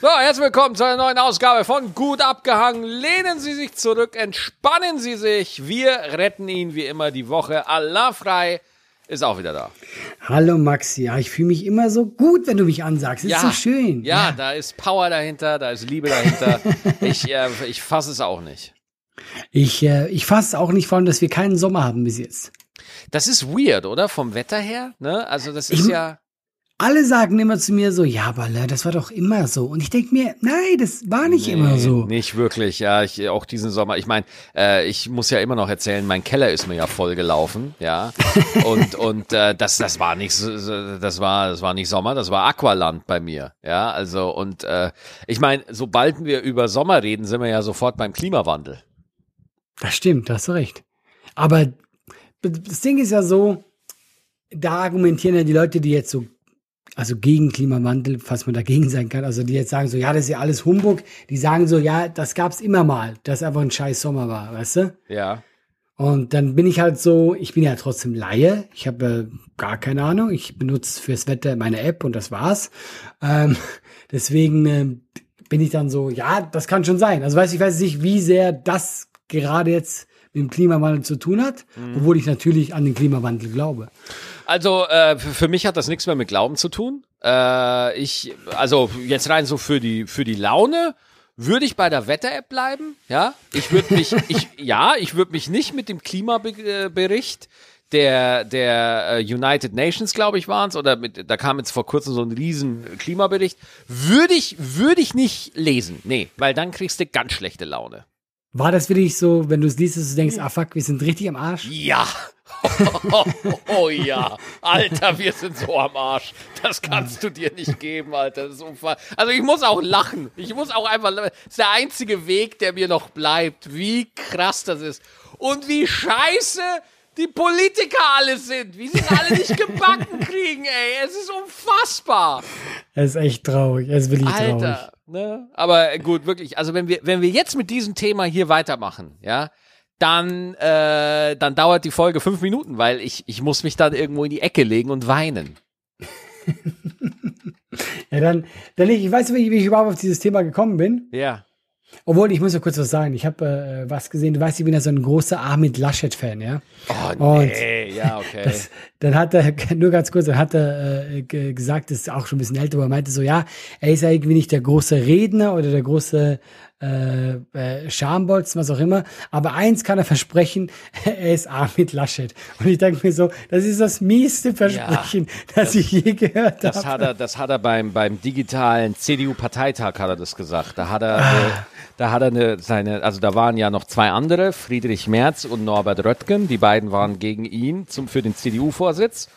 So, herzlich willkommen zu einer neuen Ausgabe von Gut abgehangen. Lehnen Sie sich zurück, entspannen Sie sich. Wir retten Ihnen wie immer die Woche. Allah frei ist auch wieder da. Hallo Maxi, ja, ich fühle mich immer so gut, wenn du mich ansagst. Ist Ja. so schön. Ja, da ist Power dahinter, da ist Liebe dahinter. ich äh, ich fasse es auch nicht. Ich, äh, ich fasse auch nicht von, dass wir keinen Sommer haben bis jetzt. Das ist weird, oder? Vom Wetter her, ne? Also das ist Ich- ja Alle sagen immer zu mir so, ja, aber das war doch immer so. Und ich denke mir, nein, das war nicht immer Nee, so. Nicht wirklich, ja. Ich, auch diesen Sommer. Ich meine, äh, ich muss ja immer noch erzählen, mein Keller ist mir ja voll gelaufen, ja. Und und äh, das das war nicht das war das war nicht Sommer, das war Aqualand bei mir, ja. Also und äh, ich meine, sobald wir über Sommer reden, sind wir ja sofort beim Klimawandel. Das stimmt, da hast du recht. Aber das Ding ist ja so, da argumentieren ja die Leute, die jetzt so, also gegen Klimawandel, falls man dagegen sein kann, also die jetzt sagen so, ja, das ist ja alles Humbug, die sagen so, ja, das gab's immer mal, dass einfach ein scheiß Sommer war, weißt du? Ja. Und dann bin ich halt so, ich bin ja trotzdem Laie, ich habe äh, gar keine Ahnung, ich benutze fürs Wetter meine App und das war's. Ähm, deswegen äh, bin ich dann so, ja, das kann schon sein. Also weiß ich weiß nicht, wie sehr das gerade jetzt mit dem Klimawandel zu tun hat, obwohl ich natürlich an den Klimawandel glaube. Also äh, für mich hat das nichts mehr mit Glauben zu tun. Äh, ich, also jetzt rein so für die für die Laune würde ich bei der Wetter-App bleiben. Ja, ich würde mich, ich ja, ich würde mich nicht mit dem Klimabericht der der äh, United Nations, glaube ich, waren es, oder mit, da kam jetzt vor kurzem so ein riesen Klimabericht. Würde ich würde ich nicht lesen, nee, weil dann kriegst du ganz schlechte Laune. War das wirklich so, wenn du es liest, dass du denkst, ah fuck, wir sind richtig am Arsch? Ja. Oh, ja, Alter, wir sind so am Arsch. Das kannst du dir nicht geben, Alter. Das ist unfassbar. Also ich muss auch lachen. Ich muss auch einfach. Das ist der einzige Weg, der mir noch bleibt. Wie krass das ist und wie scheiße die Politiker alle sind. Wie sie es alle nicht gebacken kriegen, ey. Es ist unfassbar. Es ist echt traurig, es ist wirklich traurig. Alter, ne? Aber gut, wirklich. Also wenn wir, wenn wir jetzt mit diesem Thema hier weitermachen, ja, dann, äh, dann dauert die Folge fünf Minuten, weil ich, ich muss mich dann irgendwo in die Ecke legen und weinen. Ja, dann, dann ich, ich weiß nicht, wie ich überhaupt auf dieses Thema gekommen bin. Ja. Obwohl, ich muss ja kurz was sagen. Ich habe äh, was gesehen. Du weißt, ich bin ja so ein großer Armin Laschet-Fan, ja. Oh, Und nee, ja, okay. Das, dann hat er, nur ganz kurz, dann hat er äh, ge- gesagt, das ist auch schon ein bisschen älter, aber er meinte so, ja, er ist ja irgendwie nicht der große Redner oder der große äh, äh, Schambolzen, was auch immer. Aber eins kann er versprechen, er ist Armin Laschet. Und ich denke mir so, das ist das mieste Versprechen, das, ich je gehört Das habe. hat er, das hat er beim, beim digitalen CDU-Parteitag hat er das gesagt. Da hat er, Ah. äh, da hat er eine, seine, also da waren ja noch zwei andere, Friedrich Merz und Norbert Röttgen. Die beiden waren gegen ihn zum, für den CDU-Vorsitz.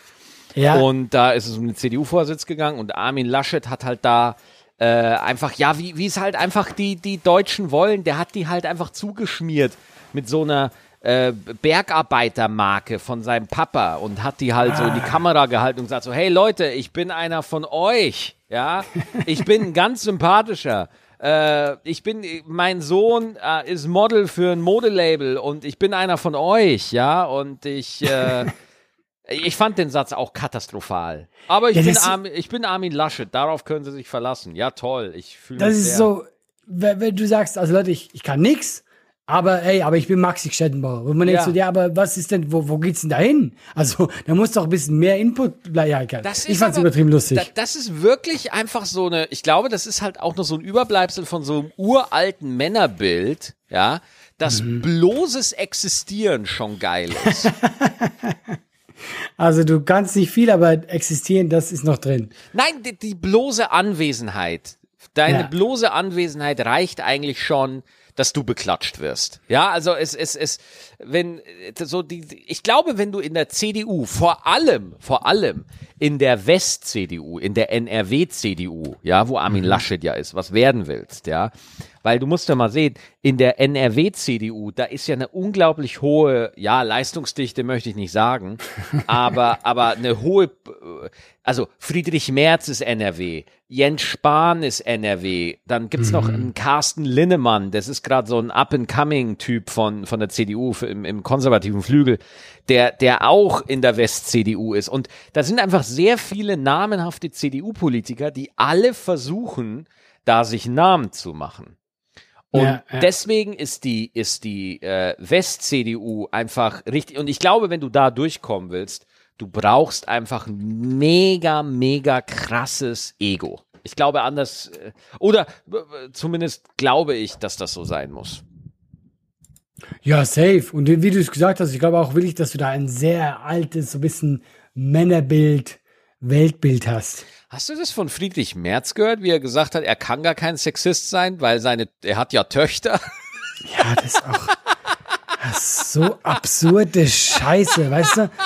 Ja, Und da ist es um den CDU-Vorsitz gegangen und Armin Laschet hat halt da äh, einfach, ja, wie, wie es halt einfach die, die Deutschen wollen, der hat die halt einfach zugeschmiert mit so einer äh, Bergarbeitermarke von seinem Papa und hat die halt so in die Kamera gehalten und gesagt so, hey Leute, ich bin einer von euch, ja, ich bin ein ganz sympathischer. Äh, ich bin, mein Sohn äh, ist Model für ein Modelabel und ich bin einer von euch, ja, und ich, äh, ich fand den Satz auch katastrophal. Aber ich, Ja, bin, das- Armin, ich bin Armin Laschet, darauf können Sie sich verlassen. Ja, toll, ich fühle das mich ist sehr. so, wenn, wenn du sagst, also Leute, ich, ich kann nix, aber ey, aber ich bin Maxi Stettenbauer. Und man denkt Ja. so, ja, aber was ist denn, wo, wo geht's denn da hin? Also, da muss doch ein bisschen mehr Input, ja, egal. Das ich fand's aber- übertrieben lustig. Da, das ist wirklich einfach so eine, ich glaube, das ist halt auch noch so ein Überbleibsel von so einem uralten Männerbild, ja, dass Mhm. bloßes Existieren schon geil ist. Also du kannst nicht viel, aber existieren, das ist noch drin. Nein, die, die bloße Anwesenheit, deine Ja. bloße Anwesenheit reicht eigentlich schon, dass du beklatscht wirst. Ja, also es, es, es, wenn, so die, ich glaube, wenn du in der CDU, vor allem, vor allem in der West-CDU, in der NRW-CDU, ja, wo Armin Laschet ja ist, was werden willst, ja, weil du musst ja mal sehen, in der NRW-CDU, da ist ja eine unglaublich hohe, ja, Leistungsdichte möchte ich nicht sagen, aber, aber eine hohe, also Friedrich Merz ist NRW, Jens Spahn ist NRW. Dann gibt's noch einen Carsten Linnemann, das ist gerade so ein Up-and-Coming-Typ von, von der CDU im, im konservativen Flügel, der, der auch in der West-CDU ist. Und da sind einfach sehr viele namenhafte CDU-Politiker, die alle versuchen, da sich Namen zu machen. Und Ja, ja. deswegen ist die, ist die äh, West-CDU einfach richtig. Und ich glaube, wenn du da durchkommen willst, du brauchst einfach ein mega, mega krasses Ego. Ich glaube anders, äh, oder zumindest glaube ich, dass das so sein muss. Ja, safe. Und wie du es gesagt hast, ich glaube auch wirklich, dass du da ein sehr altes, so ein bisschen Männerbild, Weltbild hast. Hast du das von Friedrich Merz gehört, wie er gesagt hat, er kann gar kein Sexist sein, weil seine, er hat ja Töchter? Ja, das ist auch das so absurde Scheiße, weißt du?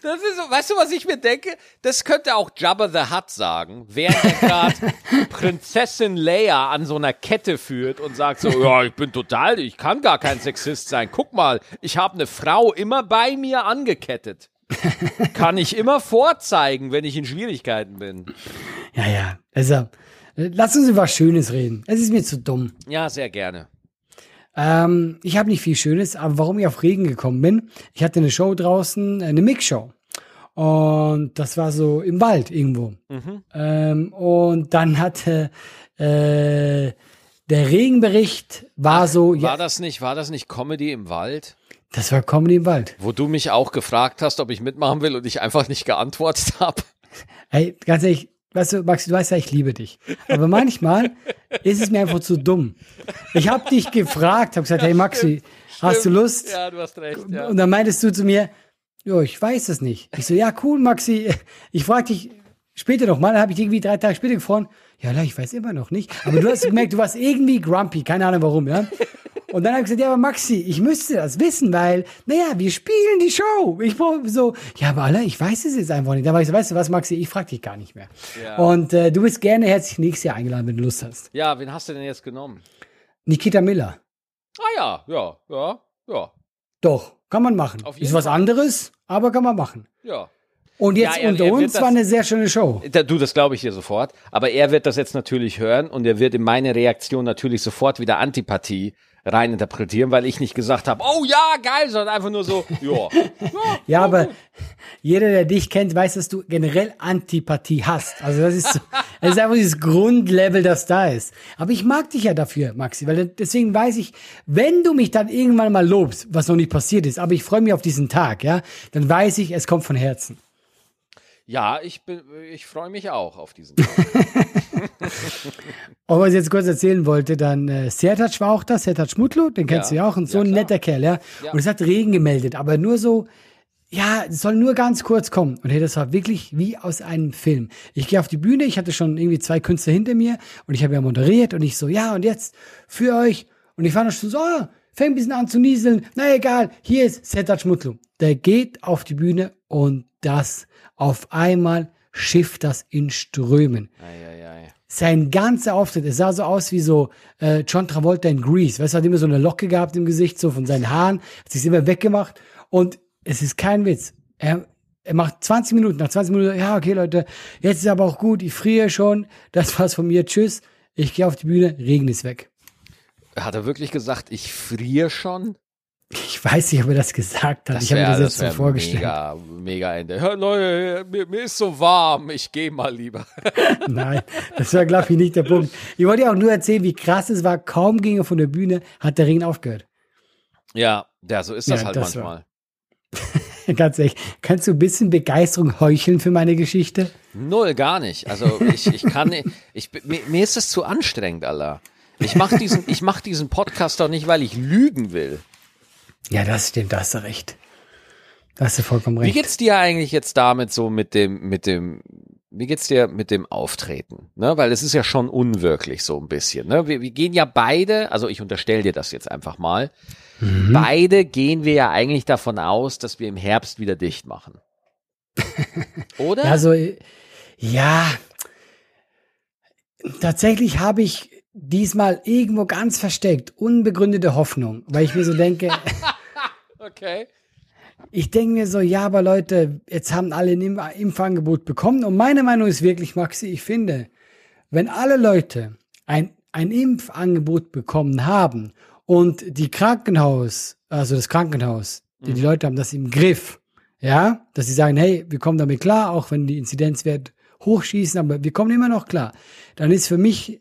Das ist so, weißt du, was ich mir denke? Das könnte auch Jabba the Hutt sagen, während er gerade Prinzessin Leia an so einer Kette führt und sagt so, ja, ich bin total, ich kann gar kein Sexist sein. Guck mal, ich habe eine Frau immer bei mir angekettet. Kann ich immer vorzeigen, wenn ich in Schwierigkeiten bin. Ja, ja. Also, lass uns über was Schönes reden. Es ist mir zu dumm. Ja, sehr gerne. Ähm, ich habe nicht viel Schönes, aber warum ich auf Regen gekommen bin, ich hatte eine Show draußen, eine Mix-Show. Und das war so im Wald irgendwo. Ähm, und dann hatte äh, der Regenbericht war so, ja, War das nicht, war das nicht Comedy im Wald? Das war Comedy im Wald. Wo du mich auch gefragt hast, ob ich mitmachen will und ich einfach nicht geantwortet habe. Ey, ganz ehrlich, weißt du, Max, du weißt ja, ich liebe dich. Aber manchmal ist es mir einfach zu dumm. Ich habe dich gefragt, habe gesagt, hey Maxi, hast du Lust? Ja, du hast recht. Ja. Und dann meintest du zu mir, jo, ich weiß es nicht. Ich so, ja, cool, Maxi. Ich frag dich später noch mal. Dann habe ich irgendwie drei Tage später gefroren. Ja, ich weiß immer noch nicht. Aber du hast gemerkt, du warst irgendwie grumpy. Keine Ahnung warum, ja. Und dann habe ich gesagt, ja, aber Maxi, ich müsste das wissen, weil, naja, wir spielen die Show. Ich brauche so, ja, aber alle, ich weiß es jetzt einfach nicht. Da war ich so, weißt du was, Maxi, ich frag dich gar nicht mehr. Ja. Und äh, du bist gerne herzlich nächstes Jahr eingeladen, wenn du Lust hast. ja, wen hast du denn jetzt genommen? Nikita Miller. Ah ja, ja, ja, ja, Doch, kann man machen. Ist was anderes, aber kann man machen. ja. Und jetzt Ja, er- unter er uns das- war eine sehr schöne Show. Da, du, das glaube ich dir sofort. Aber er wird das jetzt natürlich hören und er wird in meine Reaktion natürlich sofort wieder Antipathie reininterpretieren, weil ich nicht gesagt habe, oh ja, geil, sondern einfach nur so, ja. Ja, aber jeder, der dich kennt, weiß, dass du generell Antipathie hast. Also das ist, so, das ist einfach dieses Grundlevel, das da ist. Aber ich mag dich ja dafür, Maxi, weil deswegen weiß ich, wenn du mich dann irgendwann mal lobst, was noch nicht passiert ist, aber ich freue mich auf diesen Tag, ja, dann weiß ich, es kommt von Herzen. Ja, ich bin, ich freue mich auch auf diesen Tag. Und was ich jetzt kurz erzählen wollte, dann äh, Sertac war auch da, Sertac Mutlu, den kennst Ja. du ja auch, und so Ja, ein netter Kerl, ja? Ja. Und es hat Regen gemeldet, aber nur so, ja, es soll nur ganz kurz kommen. Und hey, das war wirklich wie aus einem Film. Ich gehe auf die Bühne, ich hatte schon irgendwie zwei Künstler hinter mir und ich habe ja moderiert und ich so, ja, und jetzt für euch. Und ich war noch schon so, ah, fängt ein bisschen an zu nieseln. Na egal, hier ist Sertac Mutlu. Der geht auf die Bühne und das auf einmal schifft das in Strömen Eieiei. sein ganzer Auftritt, es sah so aus wie so äh, John Travolta in Grease. Weißt du, hat immer so eine Locke gehabt im Gesicht, so von seinen Haaren, hat sich immer weggemacht. Und es ist kein Witz. Er, er macht 20 Minuten, nach 20 Minuten, ja, okay, Leute, jetzt ist aber auch gut, ich friere schon, das war's von mir, tschüss. Ich gehe auf die Bühne, Regen ist weg. Hat er wirklich gesagt, ich friere schon? Ich weiß nicht, ob er das gesagt hat. ich habe mir das jetzt so wär vorgestellt. Mega, mega Ende. Hör, Leute, mir, mir ist so warm, ich gehe mal lieber. Nein, das war, glaube ich, nicht der Punkt. Ich wollte ja auch nur erzählen, wie krass es war. Kaum ging er von der Bühne, hat der Regen aufgehört. Ja, ja, so ist das Ja, halt das manchmal. Ganz ehrlich, kannst du ein bisschen Begeisterung heucheln für meine Geschichte? Null, gar nicht. Also ich, ich kann nicht, ich, mir, mir ist es zu anstrengend, Allah. Ich mache diesen, ich mach diesen Podcast doch nicht, weil ich lügen will. Ja, das stimmt, da hast du recht. Da hast du vollkommen Wie recht. geht's dir eigentlich jetzt damit so mit dem, mit dem, wie geht's dir mit dem Auftreten? Ne? Weil es ist ja schon unwirklich so ein bisschen. Ne? Wir, wir gehen ja beide, also ich unterstelle dir das jetzt einfach mal, Mhm. beide gehen wir ja eigentlich davon aus, dass wir im Herbst wieder dicht machen. Oder? Also, ja, tatsächlich habe ich diesmal irgendwo ganz versteckt unbegründete Hoffnung, weil ich mir so denke, okay. ich denke mir so, ja, aber Leute, jetzt haben alle ein Impf Impfangebot bekommen. Und meine Meinung ist wirklich, Maxi, ich finde, wenn alle Leute ein, ein Impfangebot bekommen haben und die Krankenhaus, also das Krankenhaus, die, die Leute haben das im Griff, ja, dass sie sagen, hey, wir kommen damit klar, auch wenn die Inzidenzwert hochschießen, aber wir kommen immer noch klar. Dann ist für mich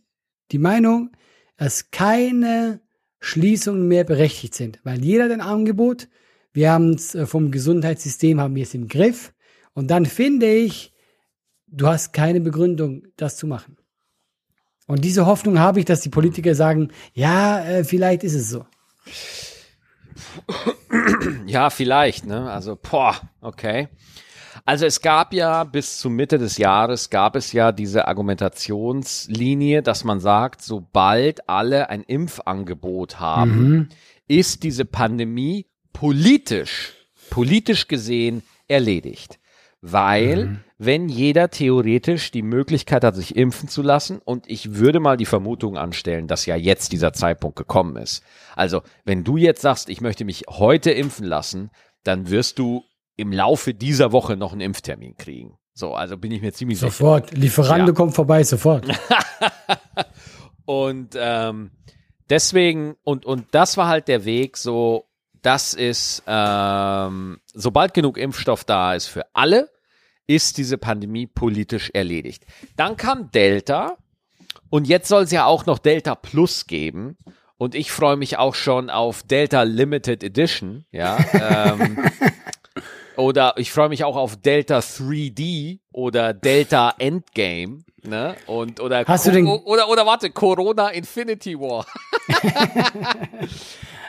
die Meinung, dass keine Schließungen mehr berechtigt sind, weil jeder hat ein Angebot, wir haben es äh, vom Gesundheitssystem, haben wir es im Griff und dann finde ich, du hast keine Begründung, das zu machen. Und diese Hoffnung habe ich, dass die Politiker sagen, ja, äh, vielleicht ist es so. Ja, vielleicht, ne? Also, boah, okay. Also es gab ja bis zur Mitte des Jahres gab es ja diese Argumentationslinie, dass man sagt, sobald alle ein Impfangebot haben, Mhm. ist diese Pandemie politisch, politisch gesehen erledigt. Weil, wenn jeder theoretisch die Möglichkeit hat, sich impfen zu lassen, und ich würde mal die Vermutung anstellen, dass ja jetzt dieser Zeitpunkt gekommen ist. Also, wenn du jetzt sagst, ich möchte mich heute impfen lassen, dann wirst du im Laufe dieser Woche noch einen Impftermin kriegen. So, also bin ich mir ziemlich sicher. Sofort. Lieferando Ja. kommt vorbei, sofort. Und ähm, deswegen, und, und das war halt der Weg, so, das ist, ähm, sobald genug Impfstoff da ist für alle, ist diese Pandemie politisch erledigt. Dann kam Delta und jetzt soll es ja auch noch Delta Plus geben. Und ich freue mich auch schon auf Delta Limited Edition, ja. ähm, oder ich freue mich auch auf Delta 3D oder Delta Endgame, ne? Und oder Hast du den- oder oder warte, Corona Infinity War.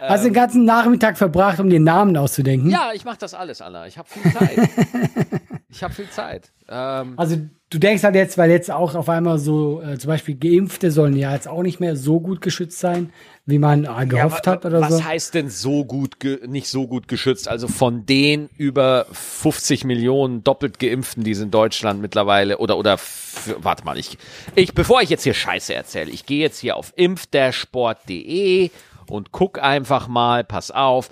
Hast den ganzen Nachmittag verbracht, um den Namen auszudenken? Ja, ich mache das alles, Anna. Ich habe viel Zeit. ich habe viel Zeit. Ähm, Also du denkst halt jetzt, weil jetzt auch auf einmal so, äh, zum Beispiel Geimpfte sollen ja jetzt auch nicht mehr so gut geschützt sein, wie man äh, gehofft wa- hat oder was so. heißt denn so gut, ge nicht so gut geschützt? Also von den über 50 Millionen doppelt Geimpften, die es in Deutschland mittlerweile oder oder warte mal, ich, ich bevor ich jetzt hier Scheiße erzähle, ich gehe jetzt hier auf impfdersport.de und guck einfach mal, pass auf.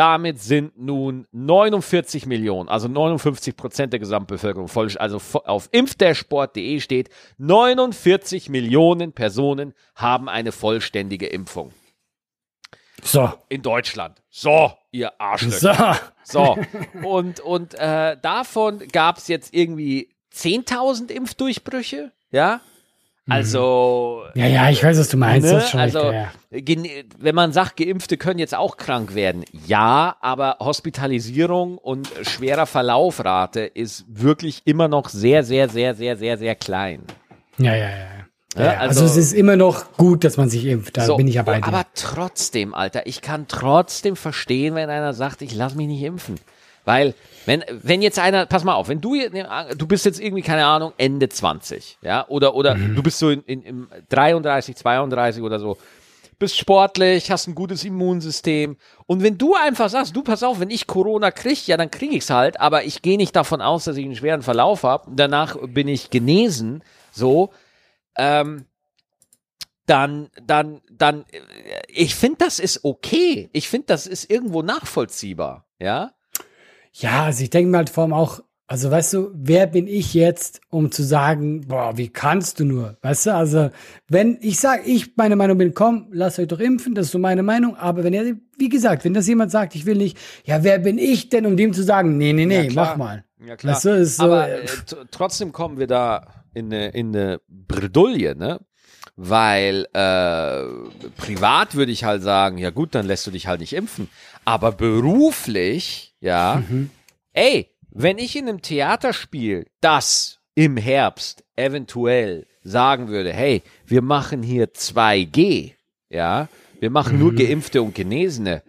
Damit sind nun 49 Millionen, also 59 Prozent der Gesamtbevölkerung voll, also auf impfdersport.de steht, 49 Millionen Personen haben eine vollständige Impfung So. in Deutschland. So, ihr Arschlöcher. So. So. Und, und äh, davon gab es jetzt irgendwie 10.000 Impfdurchbrüche. Ja. Also, Ja, ja, ich weiß, was du meinst. ne? Schon also recht, ja. wenn man sagt, Geimpfte können jetzt auch krank werden, ja, aber Hospitalisierung und schwerer Verlaufrate ist wirklich immer noch sehr, sehr, sehr, sehr, sehr, sehr klein. Ja, ja, ja. Ja, ja also- also, es ist immer noch gut, dass man sich impft. Da So, bin ich ja bei dir. Aber trotzdem, Alter, ich kann trotzdem verstehen, wenn einer sagt, ich lass mich nicht impfen. Weil, wenn, wenn jetzt einer, pass mal auf, wenn du, jetzt- du bist jetzt irgendwie, keine Ahnung, Ende 20, ja, oder, oder Mhm. du bist so in, in, im 33, 32 oder so, bist sportlich, hast ein gutes Immunsystem und wenn du einfach sagst, du pass auf, wenn ich Corona krieg, ja, dann krieg ich's halt, aber ich gehe nicht davon aus, dass ich einen schweren Verlauf habe, danach bin ich genesen, so, ähm, dann, dann, dann, äh, ich finde, das ist okay. Ich finde, das ist irgendwo nachvollziehbar, ja. Ja, also ich denke mir halt vor allem auch, also weißt du, wer bin ich jetzt, um zu sagen, boah, wie kannst du nur? Weißt du, also wenn ich sage, ich meine Meinung bin, komm, lasst euch doch impfen, das ist so meine Meinung, aber wenn er, wie gesagt, wenn das jemand sagt, ich will nicht, ja, wer bin ich denn, um dem zu sagen, nee, nee, nee, klar. mach mal. Ja, klar. Weißt du, ist so, Aber äh, äh, trotzdem kommen wir da in eine, in eine Bredouille, ne? Weil äh, privat würde ich halt sagen, ja gut, dann lässt du dich halt nicht impfen. Aber beruflich, ja, Mhm. ey, wenn ich in einem Theaterspiel das im Herbst eventuell sagen würde, hey, wir machen hier 2G, ja, wir machen Mhm. nur Geimpfte und Genesene,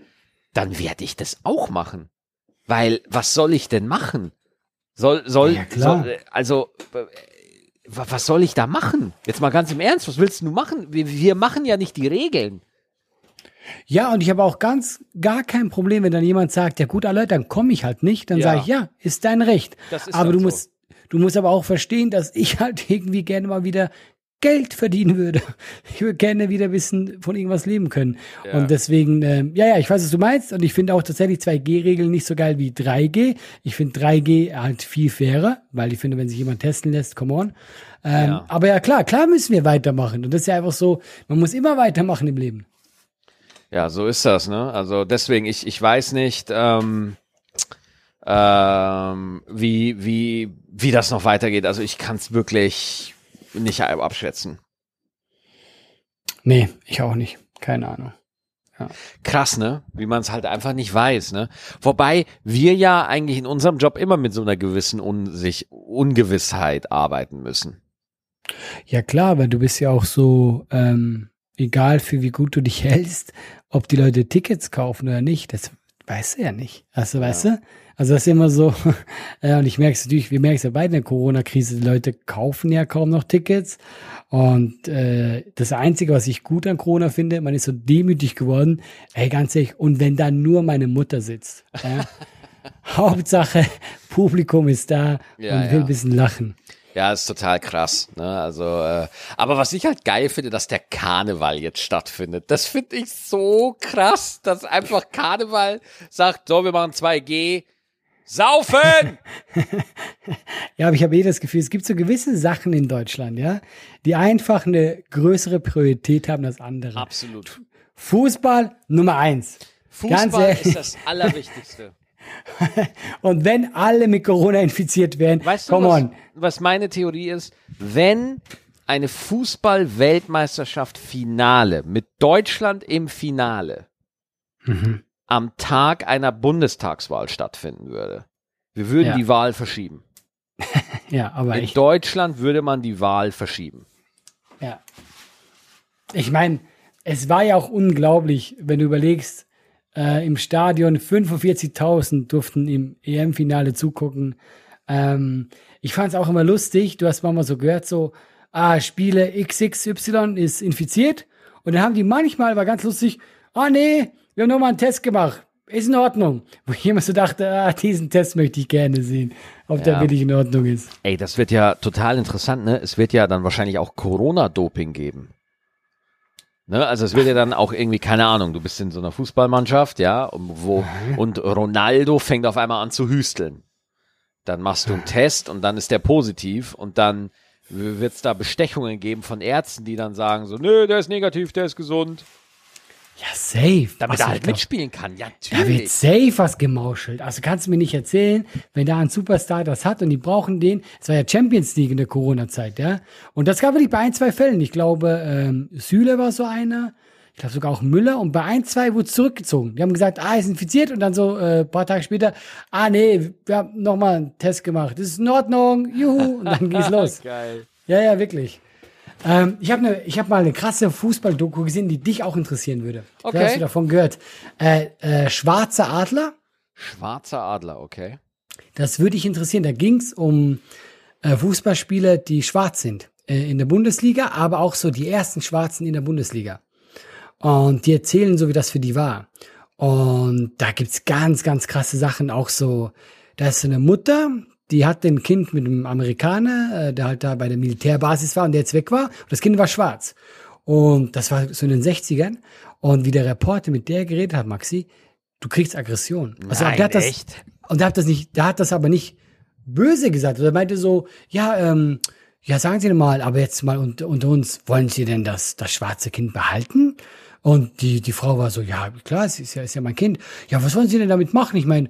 dann werde ich das auch machen. Weil, was soll ich denn machen? Soll, soll, Ja, soll also, äh, was soll ich da machen? Jetzt mal ganz im Ernst, was willst du machen? Wir, wir machen ja nicht die Regeln. Ja, und ich habe auch ganz gar kein Problem, wenn dann jemand sagt, ja gut, alle, dann komme ich halt nicht, dann Ja. sage ich, ja, ist dein Recht. Das ist aber halt du so. musst, du musst aber auch verstehen, dass ich halt irgendwie gerne mal wieder Geld verdienen würde. Ich würde gerne wieder ein bisschen von irgendwas leben können. Ja. Und deswegen, äh, ja, ja, ich weiß, was du meinst. Und ich finde auch tatsächlich 2G-Regeln nicht so geil wie 3G. Ich finde 3G halt viel fairer, weil ich finde, wenn sich jemand testen lässt, come on. Ähm, ja. Aber ja, klar, klar müssen wir weitermachen. Und das ist ja einfach so, man muss immer weitermachen im Leben. Ja, so ist das, ne? Also deswegen, ich, ich weiß nicht, ähm, ähm, wie, wie, wie das noch weitergeht. Also ich kann es wirklich nicht abschätzen. Nee, ich auch nicht. Keine Ahnung. Ja. Krass, ne? Wie man es halt einfach nicht weiß, ne? Wobei wir ja eigentlich in unserem Job immer mit so einer gewissen Unsich Ungewissheit arbeiten müssen. Ja klar, weil du bist ja auch so, ähm, egal für wie gut du dich hältst, ob die Leute Tickets kaufen oder nicht, das weißt du ja nicht. Also, weißt ja. du? Also das ist immer so, ja, und ich merke es natürlich, wir merken es ja bei der Corona-Krise, die Leute kaufen ja kaum noch Tickets. Und äh, das Einzige, was ich gut an Corona finde, man ist so demütig geworden, ey, ganz ehrlich, und wenn da nur meine Mutter sitzt. Ja? Hauptsache, Publikum ist da ja, und will ja. ein bisschen lachen. Ja, ist total krass. Ne? Also, äh, aber was ich halt geil finde, dass der Karneval jetzt stattfindet. Das finde ich so krass, dass einfach Karneval sagt, so, wir machen 2G. Saufen! ja, aber ich habe eh das Gefühl, es gibt so gewisse Sachen in Deutschland, ja, die einfach eine größere Priorität haben als andere. Absolut. Fußball Nummer eins. Fußball ist das Allerwichtigste. Und wenn alle mit Corona infiziert werden, weißt du, was, was meine Theorie ist? Wenn eine Fußball-Weltmeisterschaft Finale mit Deutschland im Finale mhm. Am Tag einer Bundestagswahl stattfinden würde, wir würden ja. die Wahl verschieben. ja, aber in Deutschland würde man die Wahl verschieben. Ja. Ich meine, es war ja auch unglaublich, wenn du überlegst, äh, im Stadion. 45.000 durften im EM-Finale zugucken. Ähm, ich fand es auch immer lustig. Du hast manchmal so gehört, so, ah, Spiele XXY ist infiziert. Und dann haben die manchmal, war ganz lustig, ah, nee, wir haben nochmal einen Test gemacht. Ist in Ordnung. Wo ich immer so dachte, ah, diesen Test möchte ich gerne sehen, ob ja. der wirklich in Ordnung ist. Ey, das wird ja total interessant, ne? Es wird ja dann wahrscheinlich auch Corona-Doping geben. Ne? Also es wird ja dann auch irgendwie, keine Ahnung, du bist in so einer Fußballmannschaft, ja, wo, und Ronaldo fängt auf einmal an zu hüsteln. Dann machst du einen Test und dann ist der positiv und dann wird es da Bestechungen geben von Ärzten, die dann sagen so, nö, der ist negativ, der ist gesund. Ja, safe. Damit er halt mitspielen kann. Ja, natürlich. Da wird safe was gemauschelt. Also kannst du mir nicht erzählen, wenn da ein Superstar das hat und die brauchen den. Es war ja Champions League in der Corona-Zeit, ja. Und das gab wirklich bei ein, zwei Fällen. Ich glaube, ähm, Süle war so einer. Ich glaube sogar auch Müller. Und bei ein, zwei wurde zurückgezogen. Die haben gesagt, ah, ist infiziert. Und dann so äh, paar Tage später, ah, nee, wir haben nochmal einen Test gemacht. Das ist in Ordnung. Juhu. Und dann ging's los. Geil. Ja, ja, wirklich. Ähm, ich habe ne, hab mal eine krasse Fußball-Doku gesehen, die dich auch interessieren würde. Okay. Da hast du davon gehört. Äh, äh, Schwarzer Adler. Schwarzer Adler, okay. Das würde dich interessieren. Da ging es um äh, Fußballspieler, die schwarz sind äh, in der Bundesliga, aber auch so die ersten Schwarzen in der Bundesliga. Und die erzählen so, wie das für die war. Und da gibt's ganz, ganz krasse Sachen. Auch so, da ist so eine Mutter, die hat ein Kind mit einem Amerikaner, äh, der halt da bei der Militärbasis war und der jetzt weg war. Und das Kind war schwarz. Und das war so in den 60ern. Und wie der Reporter mit der geredet hat, Maxi, du kriegst Aggression. Also Nein, der hat das, echt? Und der hat das nicht, der hat das aber nicht böse gesagt. Er meinte so, ja, ähm, ja, sagen Sie mal, aber jetzt mal unter, unter uns, wollen Sie denn das, das schwarze Kind behalten? Und die, die Frau war so, ja, klar, es ist ja, ist ja mein Kind. Ja, was wollen Sie denn damit machen? Ich meine,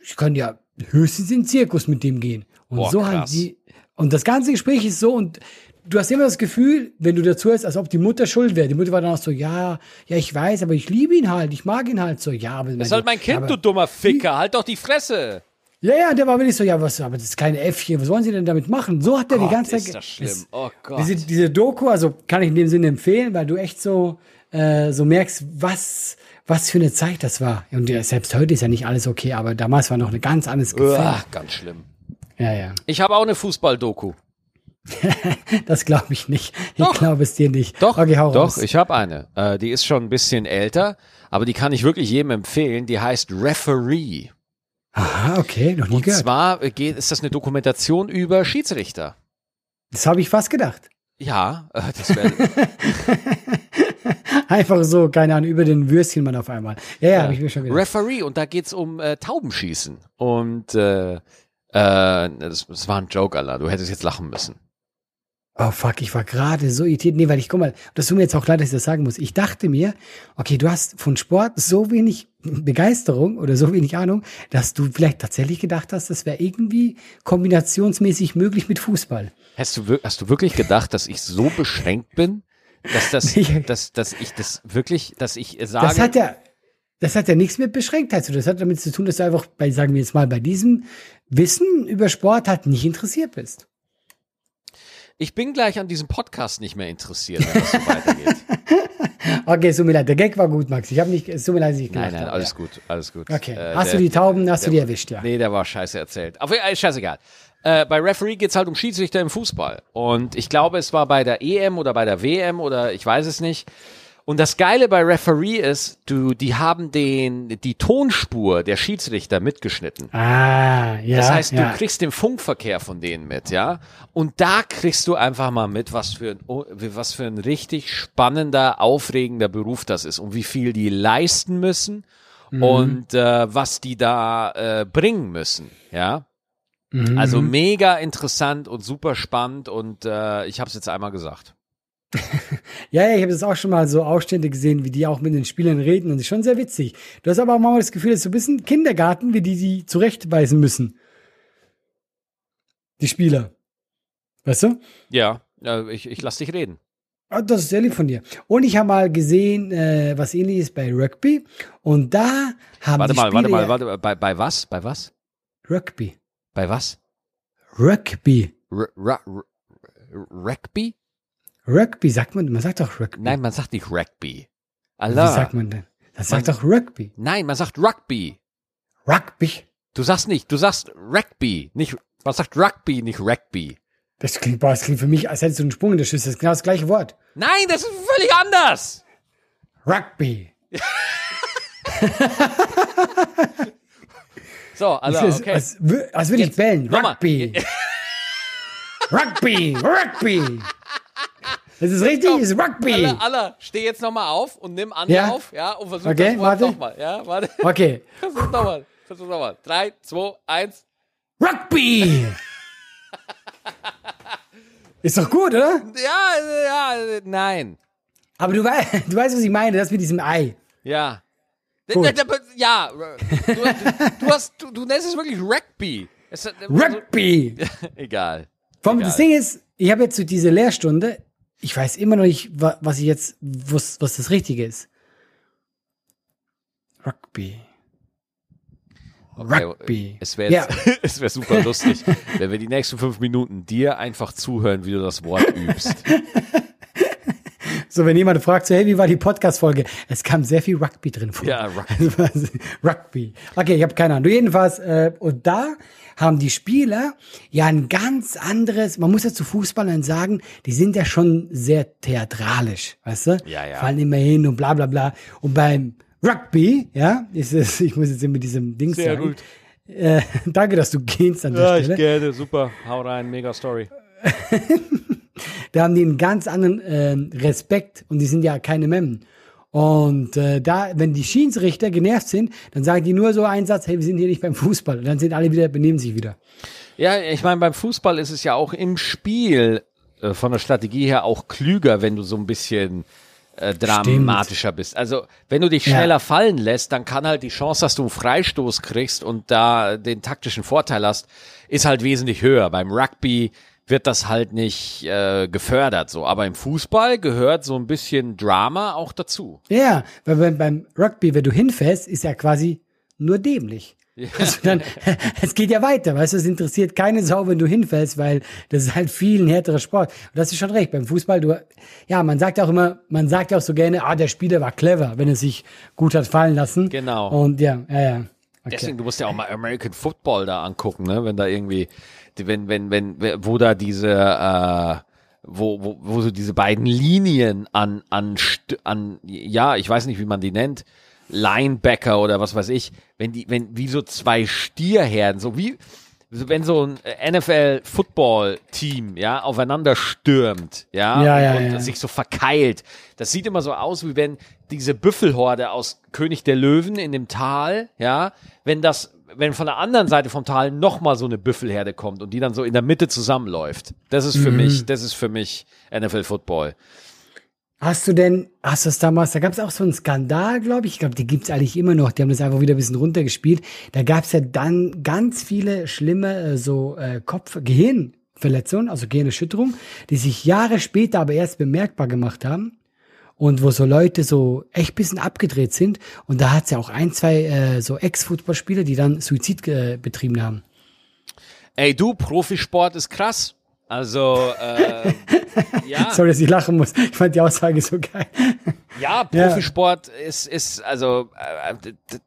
ich kann ja höchstens in den Zirkus mit dem gehen. Und Boah, so halt die, und das ganze Gespräch ist so und du hast immer das Gefühl, wenn du dazu hörst, als ob die Mutter schuld wäre. Die Mutter war dann auch so, ja, ja, ich weiß, aber ich liebe ihn halt, ich mag ihn halt so, ja, aber. Das ist halt mein Kind, aber, du dummer Ficker, halt doch die Fresse. Ja, ja, der war wirklich so, ja, was, aber das kleine Äffchen, was wollen Sie denn damit machen? So hat er die ganze Zeit. Ist das schlimm. oh Gott. Diese, diese Doku, also kann ich in dem Sinne empfehlen, weil du echt so, äh, so merkst, was, was für eine Zeit das war. Und selbst heute ist ja nicht alles okay, aber damals war noch eine ganz anderes Gefühl. Uah, ganz schlimm. Ja, ja. Ich habe auch eine Fußball-Doku. das glaube ich nicht. Ich glaube es dir nicht. Doch, okay, doch, raus. ich habe eine. Äh, die ist schon ein bisschen älter, aber die kann ich wirklich jedem empfehlen. Die heißt Referee. Aha, okay, noch nie Und gehört. zwar geht, ist das eine Dokumentation über Schiedsrichter. Das habe ich fast gedacht. Ja, äh, das wäre. Einfach so, keine Ahnung, über den Würstchenmann auf einmal. Ja, ja, habe ich mir schon gedacht. Referee und da geht's um äh, Taubenschießen. Und äh, äh, das, das war ein Joke, Allah. Du hättest jetzt lachen müssen. Oh fuck, ich war gerade so irritiert. Nee, weil ich, guck mal, das tut mir jetzt auch leid, dass ich das sagen muss. Ich dachte mir, okay, du hast von Sport so wenig Begeisterung oder so wenig Ahnung, dass du vielleicht tatsächlich gedacht hast, das wäre irgendwie kombinationsmäßig möglich mit Fußball. Hast du, hast du wirklich gedacht, dass ich so beschränkt bin, dass, das, dass, dass ich das wirklich, dass ich sage, Das hat ja, das hat ja nichts mit Beschränktheit zu tun. Das hat damit zu tun, dass du einfach bei, sagen wir jetzt mal, bei diesem Wissen über Sport halt nicht interessiert bist. Ich bin gleich an diesem Podcast nicht mehr interessiert, wenn das so weitergeht. Okay, es tut mir leid. Der Gag war gut, Max. Ich habe nicht, es tut mir leid, dass ich Nein, gelacht nein, habe, alles ja. gut, alles gut. Okay. Äh, hast der- du die Tauben, hast du der- die erwischt, ja. Nee, der war scheiße erzählt. Aber äh, scheißegal. Äh, bei Referee geht's halt um Schiedsrichter im Fußball. Und ich glaube, es war bei der EM oder bei der WM oder ich weiß es nicht. Und das Geile bei Referee ist, du, die haben den, die Tonspur der Schiedsrichter mitgeschnitten. Ah, ja. Das heißt, ja. du kriegst den Funkverkehr von denen mit, ja. Und da kriegst du einfach mal mit, was für ein, oh, was für ein richtig spannender, aufregender Beruf das ist und wie viel die leisten müssen Mhm. und äh, was die da äh, bringen müssen, ja. Mhm. Also mega interessant und super spannend und äh, ich habe es jetzt einmal gesagt. Ja, ja, ich habe das auch schon mal so Ausstände gesehen, wie die auch mit den Spielern reden und das ist schon sehr witzig. Du hast aber auch manchmal das Gefühl, das ist so ein bisschen Kindergarten, wie die die zurechtweisen müssen. Die Spieler. Weißt du? Ja, ich, ich lass dich reden. Ah, Das ist sehr lieb von dir. Und ich habe mal gesehen, äh, was ähnliches bei Rugby. Und da haben Warte die mal, warte mal, warte mal, bei, bei was? Bei was? Rugby. Bei was? Rugby. R R R Rugby? Rugby sagt man, man sagt doch Rugby. Nein, man sagt nicht Rugby. Wie Allah. sagt man denn? Das sagt doch Rugby. Nein, man sagt Rugby. Rugby. Du sagst nicht, du sagst Rugby, nicht, man sagt Rugby, nicht Rugby. Das klingt, boah, das klingt für mich, als hättest du einen Sprung in der Schüssel. Das ist genau das gleiche Wort. Nein, das ist völlig anders. Rugby. So, also, Das ist, okay. als, wür- als würde ich bellen. Rugby. Rugby. Rugby. Das ist richtig, das ist Rugby. Alla, Alla, steh jetzt nochmal auf und nimm Andi Ja? auf, ja, und versuch Okay, das Wort warte. nochmal, ja, warte. Okay. Versuch nochmal, versuch nochmal. Drei, zwei, eins. Rugby. Ist doch gut, oder? Ja, ja, nein. Aber du, wei du weißt, was ich meine, das mit diesem Ei. Ja. Gut. Ja, du, du, hast, du, du nennst es wirklich Rugby. Es, Rugby. Egal. Vom, Egal. das Ding ist, ich habe jetzt so diese Lehrstunde, ich weiß immer noch nicht, wa- was ich jetzt, was, was das Richtige ist. Rugby. Okay, Rugby. Es wäre Ja. es wär super lustig, wenn wir die nächsten fünf Minuten dir einfach zuhören, wie du das Wort übst. So, wenn jemand fragt, so, hey, wie war die Podcast-Folge? Es kam sehr viel Rugby drin vor. Ja, Rugby. Rugby. Okay, ich habe keine Ahnung. Du jedenfalls, äh, und da haben die Spieler ja ein ganz anderes, man muss ja zu Fußballern sagen, die sind ja schon sehr theatralisch, weißt du? Ja, ja. Fallen immer hin und bla bla bla. Und beim Rugby, ja, ist es, ich muss jetzt mit diesem Ding Sehr sagen. gut. Äh, danke, dass du gehst an der Stelle. gerne, super. Hau rein, mega Story. da haben die einen ganz anderen ähm, Respekt und die sind ja keine Memmen. Und äh, da, wenn die Schiedsrichter genervt sind, dann sagen die nur so einen Satz, hey, wir sind hier nicht beim Fußball. Und dann sind alle wieder, benehmen sich wieder. Ja, ich meine, beim Fußball ist es ja auch im Spiel äh, von der Strategie her auch klüger, wenn du so ein bisschen äh, dramatischer bist. Also, wenn du dich Ja. schneller fallen lässt, dann kann halt die Chance, dass du einen Freistoß kriegst und da den taktischen Vorteil hast, ist halt wesentlich höher. Beim Rugby wird das halt nicht äh, gefördert so, aber im Fußball gehört so ein bisschen Drama auch dazu. Ja, weil beim, beim Rugby, wenn du hinfällst, ist ja quasi nur dämlich. Also dann, es geht ja weiter, weißt du, es interessiert keine Sau, wenn du hinfällst, weil das ist halt viel ein härterer Sport. Und das ist schon recht. Beim Fußball, du, ja, man sagt auch immer, man sagt ja auch so gerne, ah, der Spieler war clever, wenn er sich gut hat fallen lassen. Genau. Und ja, ja, ja. Okay. Deswegen, du musst ja auch mal American Football da angucken, ne? Wenn da irgendwie, wenn, wenn, wenn, wo da diese, äh, wo, wo, wo so diese beiden Linien an, an, an, ja, ich weiß nicht, wie man die nennt, Linebacker oder was weiß ich, wenn die, wenn, wie so zwei Stierherden, so wie, wenn so ein NFL-Football-Team, ja, aufeinander stürmt, ja, Ja, und, ja, und ja. sich so verkeilt. Das sieht immer so aus, wie wenn diese Büffelhorde aus König der Löwen in dem Tal, ja, wenn das, wenn von der anderen Seite vom Tal nochmal so eine Büffelherde kommt und die dann so in der Mitte zusammenläuft. Das ist für Mhm. mich, das ist für mich NFL-Football. Hast du denn, hast du es damals, da gab es auch so einen Skandal, glaube ich. Ich glaube, die gibt's eigentlich immer noch. Die haben das einfach wieder ein bisschen runtergespielt. Da gab's ja dann ganz viele schlimme äh, so äh, Kopf-, Gehirnverletzungen, also Gehirnerschütterung, die sich Jahre später aber erst bemerkbar gemacht haben. Und wo so Leute so echt bisschen abgedreht sind. Und da hat's ja auch ein, zwei äh, so Ex-Fußballspieler, die dann Suizid äh, betrieben haben. Ey, du, Profisport ist krass. Also, äh, ja. Sorry, dass ich lachen muss. Ich fand die Aussage so geil. Ja, Profisport ist, ist, also, äh,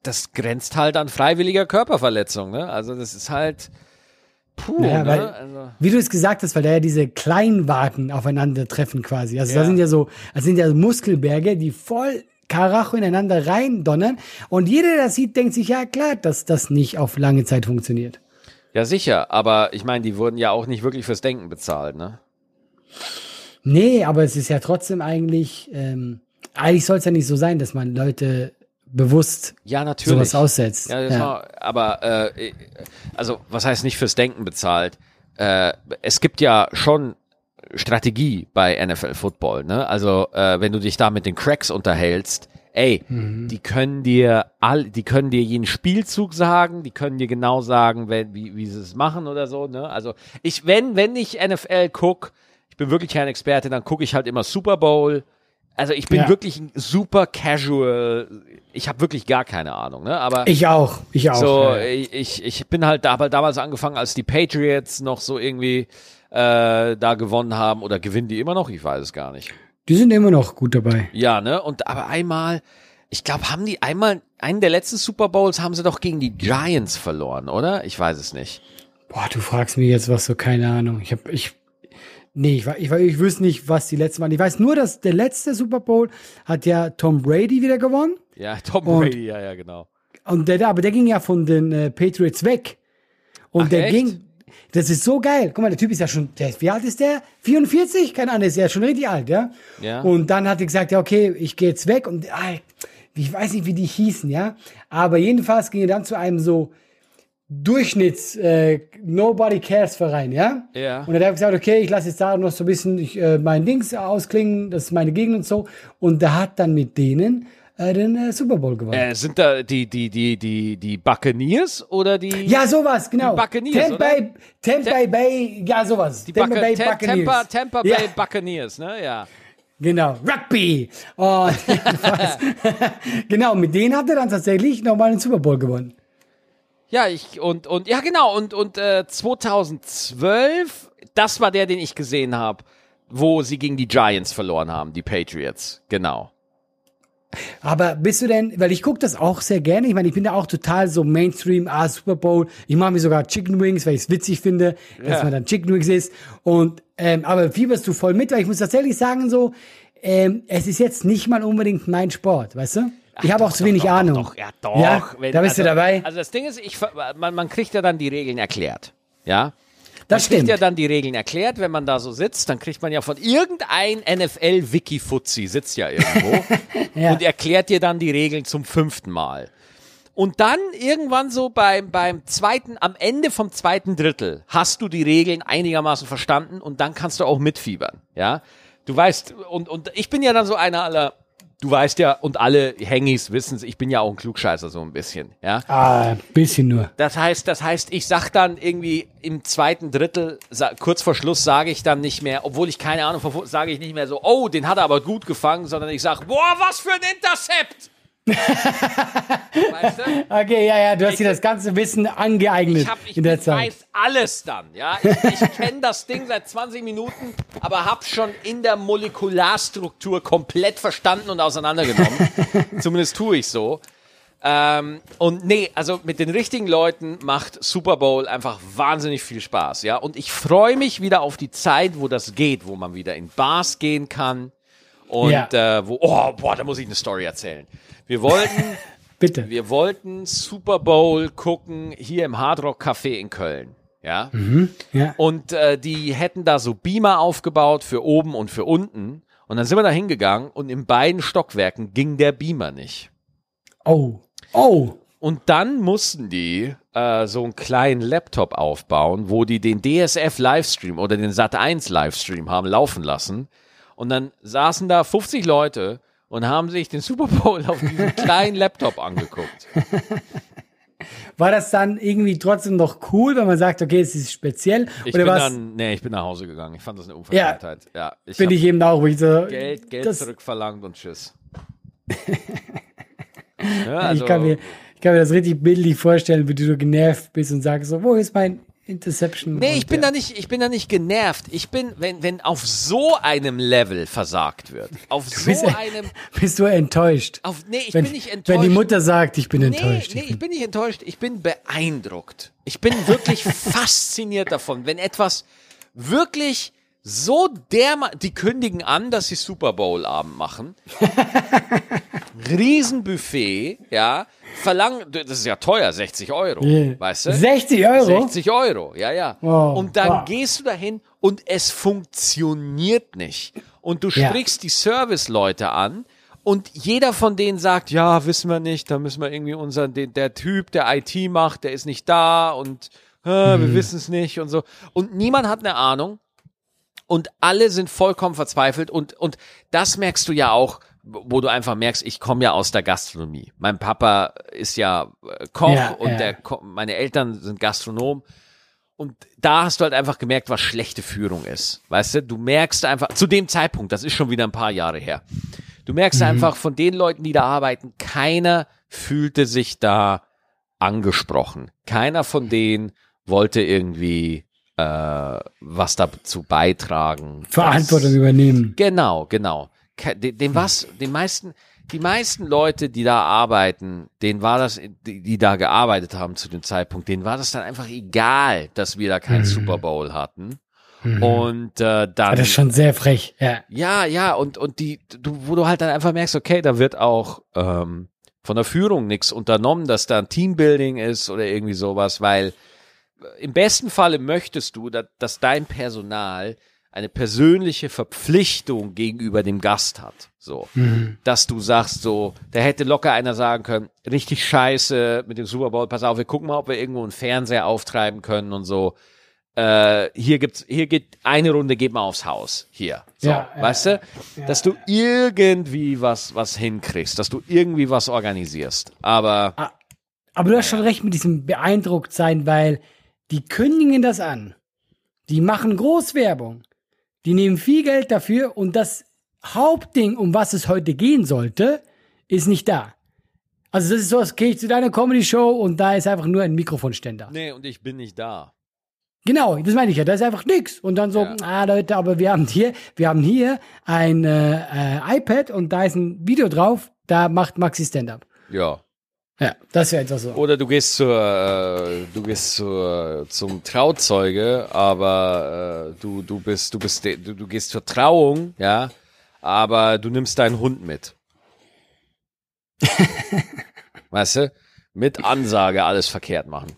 das grenzt halt an freiwilliger Körperverletzung, ne? Also, das ist halt, puh, Naja, ne? weil, Also, wie du es gesagt hast, weil da ja diese Kleinwagen aufeinandertreffen quasi. Also Ja. da sind ja so, das sind ja Muskelberge, die voll Karacho ineinander reindonnern. Und jeder, der das sieht, denkt sich, ja klar, dass das nicht auf lange Zeit funktioniert. ja, sicher, aber ich meine, die wurden ja auch nicht wirklich fürs Denken bezahlt, ne? Nee, aber es ist ja trotzdem eigentlich, ähm, eigentlich soll es ja nicht so sein, dass man Leute bewusst Ja, natürlich. sowas aussetzt. Ja, Ja. War, aber äh, also was heißt nicht fürs Denken bezahlt? Äh, es gibt ja schon Strategie bei NFL Football, ne? Also äh, wenn du dich da mit den Cracks unterhältst, ey, Mhm. die können dir all, die können dir jeden Spielzug sagen, die können dir genau sagen, wenn, wie, wie sie es machen oder so, ne? Also ich, wenn, wenn ich NFL guck, ich bin wirklich kein Experte, dann gucke ich halt immer Super Bowl. Also ich bin Ja. wirklich ein super casual, ich habe wirklich gar keine Ahnung, ne? Aber Ich auch, ich auch. so, ja, ja. ich, ich bin halt da, aber damals angefangen, als die Patriots noch so irgendwie äh, da gewonnen haben oder gewinnen die immer noch? Ich weiß es gar nicht. Die sind immer noch gut dabei. Ja, ne? Und aber einmal, ich glaube, haben die einmal, einen der letzten Super Bowls haben sie doch gegen die Giants verloren, oder? Ich weiß es nicht. Boah, du fragst mich jetzt was so, keine Ahnung. Ich hab, ich, nee, ich, wa- ich, wa- ich wüsste nicht, was die letzten waren. Ich weiß nur, dass der letzte Super Bowl hat ja Tom Brady wieder gewonnen. Ja, Tom Und- Brady, ja, ja, genau. Und der, aber der ging ja von den äh, Patriots weg. Und Ach, der echt? ging, das ist so geil. Guck mal, der Typ ist ja schon, der, wie alt ist der? 44? Keine Ahnung, ist ja schon richtig alt, ja? Ja. Und dann hat er gesagt, ja, okay, ich gehe jetzt weg. Und ah, ich weiß nicht, wie die hießen, ja? Aber jedenfalls ging er dann zu einem so Durchschnitts äh, Nobody Cares Verein, ja? Ja. Und dann hat gesagt, okay, ich lasse jetzt da noch so ein bisschen ich, äh, mein Dings ausklingen, das ist meine Gegend und so. Und der hat dann mit denen äh, den äh, Super Bowl gewonnen. Äh, sind da die, die, die, die, die Buccaneers oder die? Ja, sowas, genau. Die Buccaneers, Tampa, oder? Tampa Bay, ja, sowas. die Tampa Bay Ta- Buccaneers. Tampa, Tampa Bay Ja, Buccaneers, ne? Ja. genau. Rugby. Und jedenfalls- genau, mit denen hat er dann tatsächlich nochmal den Super Bowl gewonnen. Ja, ich und und ja genau und und äh, 2012, das war der, den ich gesehen habe, wo sie gegen die Giants verloren haben, die Patriots. Genau. Aber bist du denn, weil ich gucke das auch sehr gerne, ich meine, ich bin da auch total so Mainstream, ah, Super Bowl, ich mache mir sogar Chicken Wings, weil ich es witzig finde, dass Ja. man dann Chicken Wings isst. Und, ähm, aber fieberst du voll mit, weil ich muss tatsächlich sagen so, ähm, es ist jetzt nicht mal unbedingt mein Sport, weißt du? Ich habe auch zu wenig doch, Ahnung. Doch, ja, doch. Ja, Wenn- da bist also, du dabei. Also das Ding ist, ich, man, man kriegt ja dann die Regeln erklärt. Ja. das man kriegt stimmt. ja dann die Regeln erklärt, wenn man da so sitzt, dann kriegt man ja von irgendein NFL-Wiki-Fuzzi, sitzt ja irgendwo, Ja. und erklärt dir dann die Regeln zum fünften Mal. Und dann irgendwann so beim, beim zweiten, am Ende vom zweiten Drittel hast du die Regeln einigermaßen verstanden und dann kannst du auch mitfiebern, ja. Du weißt, und, und ich bin ja dann so einer aller, du weißt ja, und alle Hängis wissen es, ich bin ja auch ein Klugscheißer so ein bisschen, ja. Ah, bisschen nur. Das heißt, das heißt, ich sag dann irgendwie im zweiten Drittel, kurz vor Schluss sage ich dann nicht mehr, obwohl ich keine Ahnung, sage ich nicht mehr so, oh, den hat er aber gut gefangen, sondern ich sag, boah, was für ein Intercept! Weißt du? Okay, ja, ja, du hast dir das ganze Wissen angeeignet Ich, hab, ich in der Zeit. weiß alles dann, ja. Ich, ich kenne das Ding seit 20 Minuten, aber hab schon in der Molekularstruktur komplett verstanden und auseinandergenommen. Zumindest tue ich so. Ähm, und nee, also mit den richtigen Leuten macht Super Bowl einfach wahnsinnig viel Spaß, ja. Und ich freue mich wieder auf die Zeit, wo das geht, wo man wieder in Bars gehen kann. Und Ja. äh, wo, oh, boah, da muss ich eine Story erzählen. Wir wollten, Bitte. wir wollten Super Bowl gucken hier im Hard Rock Café in Köln. Ja. Ja. Und äh, die hätten da so Beamer aufgebaut für oben und für unten. Und dann sind wir da hingegangen und in beiden Stockwerken ging der Beamer nicht. Oh. Oh. Und dann mussten die äh, so einen kleinen Laptop aufbauen, wo die den DSF Livestream oder den Sat 1 Livestream haben laufen lassen. Und dann saßen da 50 Leute und haben sich den Super Bowl auf diesem kleinen Laptop angeguckt. War das dann irgendwie trotzdem noch cool, wenn man sagt, okay, es ist speziell? Ich oder bin was? dann, nee, ich bin nach Hause gegangen. Ich fand das eine Unverschämtheit. Ja, ich Bin ich eben auch, wo ich so, Geld, Geld zurückverlangt und tschüss. ja, also, ich, kann mir, ich kann mir das richtig bildlich vorstellen, wie du so genervt bist und sagst so, wo ist mein Interception? Nee, ich bin ja. da nicht, ich bin da nicht genervt. Ich bin, wenn, wenn auf so einem Level versagt wird, auf so bist- einem, Bist du enttäuscht? auf, nee, ich wenn, bin nicht enttäuscht. wenn die Mutter sagt, ich bin enttäuscht. Nee, nee, ich bin nicht enttäuscht, ich bin beeindruckt. Ich bin wirklich fasziniert davon, wenn etwas wirklich so derma die kündigen an, dass sie Super Bowl Abend machen. Riesenbuffet, ja, verlangen, das ist ja teuer, 60 Euro, Yeah. weißt du? 60 Euro? 60 Euro, ja, ja. Wow, und dann wow. gehst du dahin und es funktioniert nicht. Und du Ja. sprichst die Serviceleute an und jeder von denen sagt, ja, wissen wir nicht, da müssen wir irgendwie unseren, den, der Typ, der IT macht, der ist nicht da und äh, wir Mhm. wissen es nicht und so. Und niemand hat eine Ahnung und alle sind vollkommen verzweifelt und, und das merkst du ja auch, wo du einfach merkst, ich komme ja aus der Gastronomie. Mein Papa ist ja äh, Koch Ja, und ja. der meine Eltern sind Gastronom. Und da hast du halt einfach gemerkt, was schlechte Führung ist. Weißt du, du merkst einfach, zu dem Zeitpunkt, das ist schon wieder ein paar Jahre her, du merkst einfach von den Leuten, die da arbeiten, keiner fühlte sich da angesprochen. Keiner von denen wollte irgendwie äh, was dazu beitragen. Verantwortung dass- übernehmen. Genau, genau. Den, den was, den meisten, die meisten Leute, die da arbeiten, denen war das, die, die da gearbeitet haben zu dem Zeitpunkt, denen war das dann einfach egal, dass wir da keinen Super Bowl hatten. Und äh, dann. Das ist schon sehr frech. Ja. Ja, ja, und, und die, du, wo du halt dann einfach merkst, okay, da wird auch ähm, von der Führung nichts unternommen, dass da ein Teambuilding ist oder irgendwie sowas, weil äh, im besten Falle möchtest du, dass, dass dein Personal eine persönliche Verpflichtung gegenüber dem Gast hat. So. Dass du sagst, so, da hätte locker einer sagen können, richtig scheiße mit dem Super Bowl, pass auf, wir gucken mal, ob wir irgendwo einen Fernseher auftreiben können und so. Äh, hier gibt's, hier geht eine Runde, geht mal aufs Haus. Hier. So, Ja, ja, weißt du? Dass du irgendwie was, was hinkriegst, dass du irgendwie was organisierst. Aber Aber du hast schon recht mit diesem beeindruckt sein, weil die kündigen das an. Die machen Großwerbung. Die nehmen viel Geld dafür und das Hauptding, um was es heute gehen sollte, ist nicht da. Also das ist so, als gehe ich zu deiner Comedy-Show und da ist einfach nur ein Mikrofonständer. nee, und ich bin nicht da. Genau, das meine ich ja. Da ist einfach nix. Und dann so, Ja. ah Leute, aber wir haben hier, wir haben hier ein äh, äh, iPad und da ist ein Video drauf. Da macht Maxi Stand-up. Ja. Ja, das wäre etwas so. Oder du gehst zur, äh, du gehst zur, zum Trauzeuge, aber äh, du, du bist, du bist, du, du gehst zur Trauung, ja, aber du nimmst deinen Hund mit. weißt du? Mit Ansage alles verkehrt machen.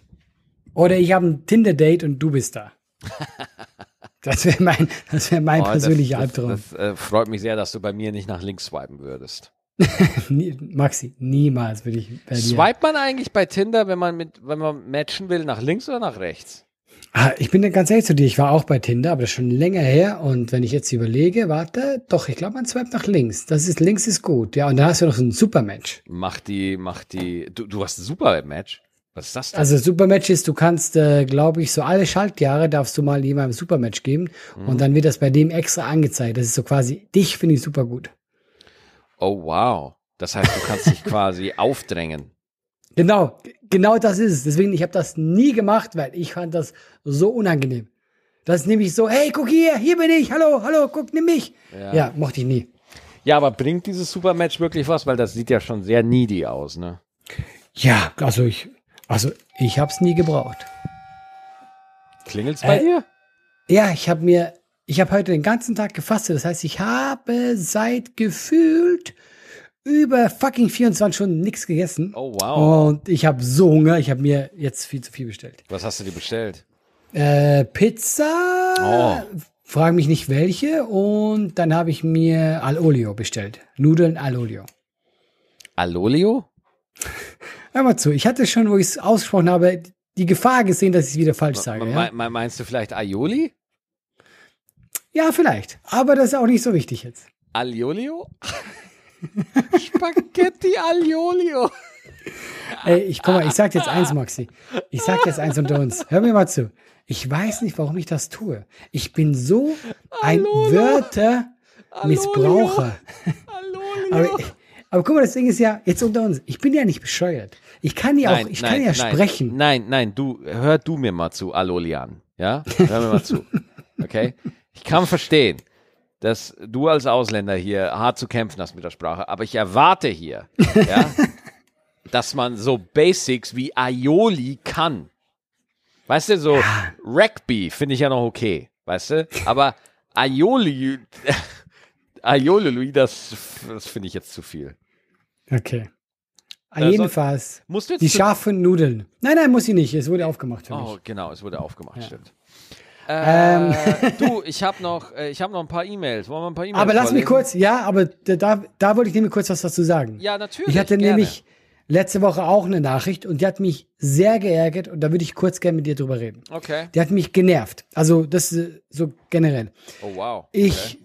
Oder ich habe ein Tinder-Date und du bist da. Das wäre mein, das wäre mein Oh, das- persönlicher das, Albtraum. Das, äh, freut mich sehr, dass du bei mir nicht nach links swipen würdest. Maxi, niemals würde ich bei dir. Swipe man eigentlich bei Tinder, wenn man mit, wenn man matchen will, nach links oder nach rechts? Ah, ich bin ganz ehrlich zu dir, ich war auch bei Tinder, aber das ist schon länger her. Und wenn ich jetzt überlege, warte, doch, ich glaube, man swipet nach links. Das ist, links ist gut. Ja, und dann hast du noch so ein Supermatch. Macht die, macht die, du, du hast ein super Match. Was ist das denn? Also Supermatch ist, du kannst, äh, glaube ich, so alle Schaltjahre darfst du mal jemandem Supermatch geben Mhm. und dann wird das bei dem extra angezeigt. Das ist so quasi, dich finde ich super gut. Oh, wow. Das heißt, du kannst dich quasi aufdrängen. Genau, genau das ist es. Deswegen, ich habe das nie gemacht, weil ich fand das so unangenehm. Das ist nämlich so, hey, guck hier, hier bin ich, hallo, hallo, guck, nimm mich. Ja. Ja, mochte ich nie. Ja, aber bringt dieses Supermatch wirklich was? Weil das sieht ja schon sehr needy aus, ne? Ja, also ich, also ich habe es nie gebraucht. Klingelt's bei Äh, dir? Ja, ich habe mir, ich habe heute den ganzen Tag gefastet. Das heißt, ich habe seit gefühlt über fucking 24 Stunden nichts gegessen. Oh, wow. Und ich habe so Hunger, ich habe mir jetzt viel zu viel bestellt. Was hast du dir bestellt? Äh, Pizza. Oh. Frag mich nicht welche. Und dann habe ich mir Al Olio bestellt. Nudeln Al Olio. Alolio? Hör mal zu, ich hatte schon, wo ich es ausgesprochen habe, die Gefahr gesehen, dass ich es wieder falsch sage. Me- Ja? me- Meinst du vielleicht Aioli? Ja, vielleicht. Aber das ist auch nicht so wichtig jetzt. Aliolio? Spaghetti Aliolio. Ey, ich komm mal, ich sag jetzt eins, Maxi. Ich sag jetzt eins unter uns. Hör mir mal zu. Ich weiß nicht, warum ich das tue. Ich bin so ein Wörtermissbraucher. Aber, aber guck mal, das Ding ist ja, jetzt unter uns, ich bin ja nicht bescheuert. Ich kann ja auch, ich kann ja sprechen. Nein, nein, du, hör du mir mal zu, Alolian. Ja? Hör mir mal zu. Okay? Ich kann verstehen, dass du als Ausländer hier hart zu kämpfen hast mit der Sprache, aber ich erwarte hier, ja, dass man so Basics wie Aioli kann. Weißt du, so Rugby finde ich ja noch okay, weißt du? Aber Aioli, Aioli, das, das finde ich jetzt zu viel. Okay. Äh, Jedenfalls, Musst du jetzt die scharfen Nudeln. Nein, nein, muss ich nicht. Es wurde aufgemacht für mich. Oh, genau, es wurde aufgemacht, stimmt. Ähm. Äh, du, ich habe noch, äh, ich habe noch ein paar E-Mails. Wollen wir ein paar E-Mails aber lass mich vorlesen? kurz, ja, aber da, da, wollte ich nämlich kurz was dazu sagen. Ja, natürlich. Ich hatte gerne. nämlich letzte Woche auch eine Nachricht und die hat mich sehr geärgert und da würde ich kurz gerne mit dir drüber reden. Okay. Die hat mich genervt. Also das ist so generell. Oh wow. Ich,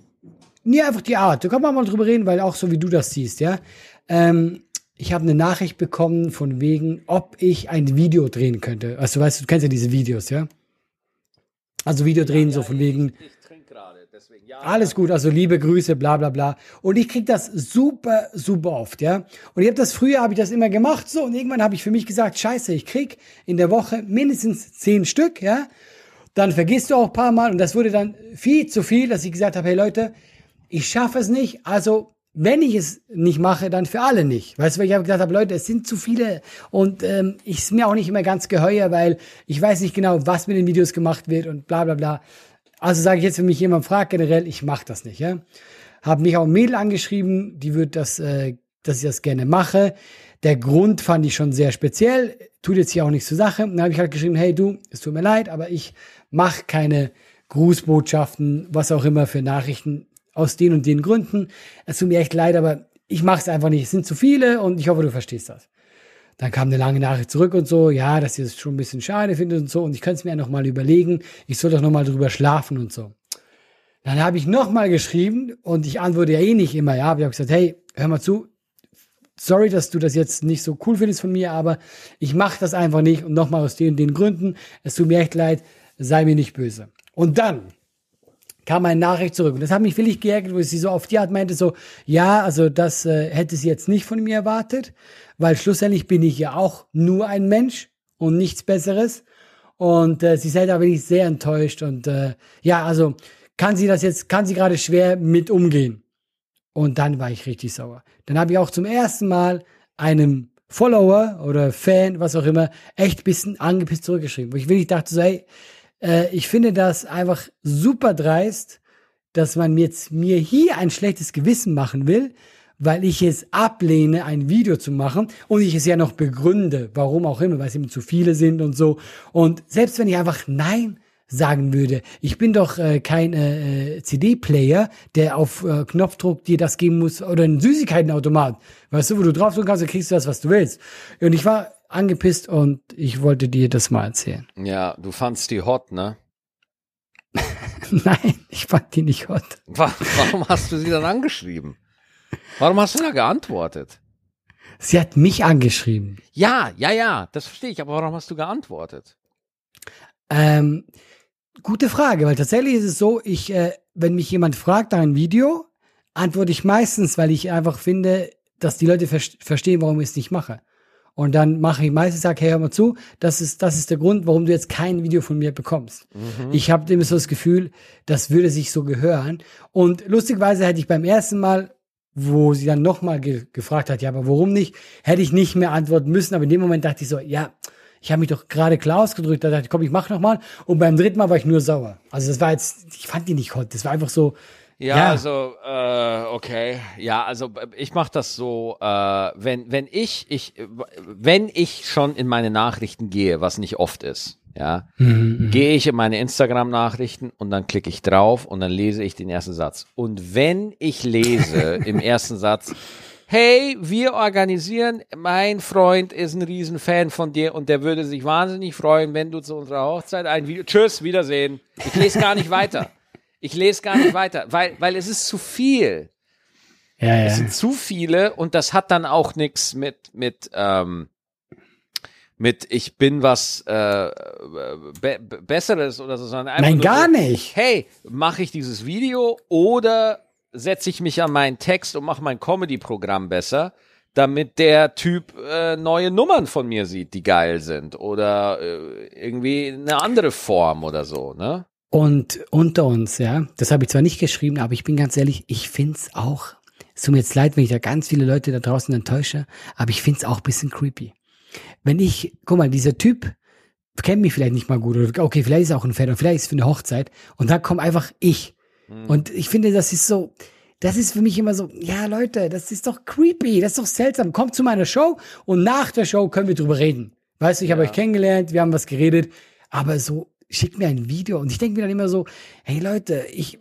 nee, einfach die Art. Da kann man mal drüber reden, weil auch so wie du das siehst, ja. Ähm, ich habe eine Nachricht bekommen von wegen, ob ich ein Video drehen könnte. Also weißt du, du kennst ja diese Videos, ja? Also Video drehen, so von wegen, alles gut, also liebe Grüße, bla bla bla. Und ich krieg das super, super oft, ja. Und ich habe das früher, habe ich das immer gemacht, so, und irgendwann habe ich für mich gesagt, scheiße, ich krieg in der Woche mindestens zehn Stück, ja. Dann vergisst du auch ein paar Mal und das wurde dann viel zu viel, dass ich gesagt habe, hey Leute, ich schaffe es nicht, also wenn ich es nicht mache, dann für alle nicht. Weißt du, weil ich habe gesagt habe, Leute, es sind zu viele und ähm, ich ist mir auch nicht immer ganz geheuer, weil ich weiß nicht genau, was mit den Videos gemacht wird und bla bla bla. Also sage ich jetzt, wenn mich jemand fragt, generell, ich mache das nicht. Ja? Habe mich auch ein Mädel angeschrieben, die wird das, äh, dass ich das gerne mache. Der Grund fand ich schon sehr speziell, tut jetzt hier auch nichts zur Sache. Dann habe ich halt geschrieben, hey du, es tut mir leid, aber ich mache keine Grußbotschaften, was auch immer für Nachrichten aus den und den Gründen. Es tut mir echt leid, aber ich mache es einfach nicht. Es sind zu viele und ich hoffe, du verstehst das. Dann kam eine lange Nachricht zurück und so, ja, dass ihr es schon ein bisschen schade findet und so. Und ich könnte es mir ja noch mal überlegen. Ich soll doch noch mal drüber schlafen und so. Dann habe ich noch mal geschrieben und ich antworte ja eh nicht immer, ja. Aber ich habe gesagt, hey, hör mal zu. Sorry, dass du das jetzt nicht so cool findest von mir, aber ich mache das einfach nicht und noch mal aus den und den Gründen. Es tut mir echt leid, sei mir nicht böse. Und dann kam eine Nachricht zurück. Und das hat mich wirklich geärgert, wo sie so auf die Art meinte, so, ja, also das äh, hätte sie jetzt nicht von mir erwartet, weil schlussendlich bin ich ja auch nur ein Mensch und nichts Besseres. Und äh, sie sei da wirklich sehr enttäuscht. Und äh, ja, also kann sie das jetzt, kann sie gerade schwer mit umgehen. Und dann war ich richtig sauer. Dann habe ich auch zum ersten Mal einem Follower oder Fan, was auch immer, echt bisschen angepisst zurückgeschrieben. Wo ich wirklich dachte so, hey, äh, ich finde das einfach super dreist, dass man jetzt mir hier ein schlechtes Gewissen machen will, weil ich es ablehne, ein Video zu machen und ich es ja noch begründe, warum auch immer, weil es eben zu viele sind und so. Und selbst wenn ich einfach Nein sagen würde, ich bin doch äh, kein äh, äh, CD-Player, der auf äh, Knopfdruck dir das geben muss oder ein Süßigkeitenautomat, weißt du, wo du draufdrücken kannst, dann kriegst du das, was du willst. Und ich war angepisst und ich wollte dir das mal erzählen. Ja, du fandst die hot, ne? Nein, ich fand die nicht hot. Wa- Warum hast du sie dann angeschrieben? Warum hast du da geantwortet? Sie hat mich angeschrieben. Ja, ja, ja, das verstehe ich, aber warum hast du geantwortet? Ähm, gute Frage, weil tatsächlich ist es so, ich, äh, wenn mich jemand fragt nach einem Video, antworte ich meistens, weil ich einfach finde, dass die Leute ver verstehen, warum ich es nicht mache. Und dann mache ich meistens, sage, hey, hör mal zu, das ist, das ist der Grund, warum du jetzt kein Video von mir bekommst. Ich habe immer so das Gefühl, das würde sich so gehören. Und lustigweise hätte ich beim ersten Mal, wo sie dann nochmal ge gefragt hat, ja, aber warum nicht, hätte ich nicht mehr antworten müssen. Aber in dem Moment dachte ich so, ja, ich habe mich doch gerade klar ausgedrückt. Da dachte ich, komm, ich mach noch mal. Und beim dritten Mal war ich nur sauer. Also das war jetzt, ich fand die nicht hot. Das war einfach so, Ja, Ja. also, äh, okay. Ja, also ich mache das so, äh, wenn, wenn ich, ich, äh, wenn ich schon in meine Nachrichten gehe, was nicht oft ist, ja, mhm, gehe ich in meine Instagram-Nachrichten und dann klicke ich drauf und dann lese ich den ersten Satz. Und wenn ich lese im ersten Satz, hey, wir organisieren, mein Freund ist ein Riesenfan von dir und der würde sich wahnsinnig freuen, wenn du zu unserer Hochzeit ein Video, tschüss, Wiedersehen. Ich lese gar nicht weiter. Ich lese gar nicht weiter, weil, weil es ist zu viel. Ja, ja. Es sind zu viele und das hat dann auch nichts mit, mit, ähm, mit ich bin was äh, be Besseres oder so, sondern einfach Nein, gar so, nicht. Hey, mache ich dieses Video oder setze ich mich an meinen Text und mache mein Comedy-Programm besser, damit der Typ äh, neue Nummern von mir sieht, die geil sind oder äh, irgendwie eine andere Form oder so, ne? Und unter uns, ja, das habe ich zwar nicht geschrieben, aber ich bin ganz ehrlich, ich find's auch, es tut mir jetzt leid, wenn ich da ganz viele Leute da draußen enttäusche, aber ich find's auch bisschen creepy wenn ich, guck mal, dieser Typ kennt mich vielleicht nicht mal gut oder okay, vielleicht ist er auch ein Fan oder vielleicht ist es für eine Hochzeit und dann kommt einfach ich. Mhm. Und ich finde, das ist so, das ist für mich immer so, ja Leute, das ist doch creepy, das ist doch seltsam. Kommt zu meiner Show und nach der Show können wir drüber reden. Weißt du, ich habe euch kennengelernt, wir haben was geredet, aber so schickt mir ein Video und ich denke mir dann immer so, hey Leute, ich,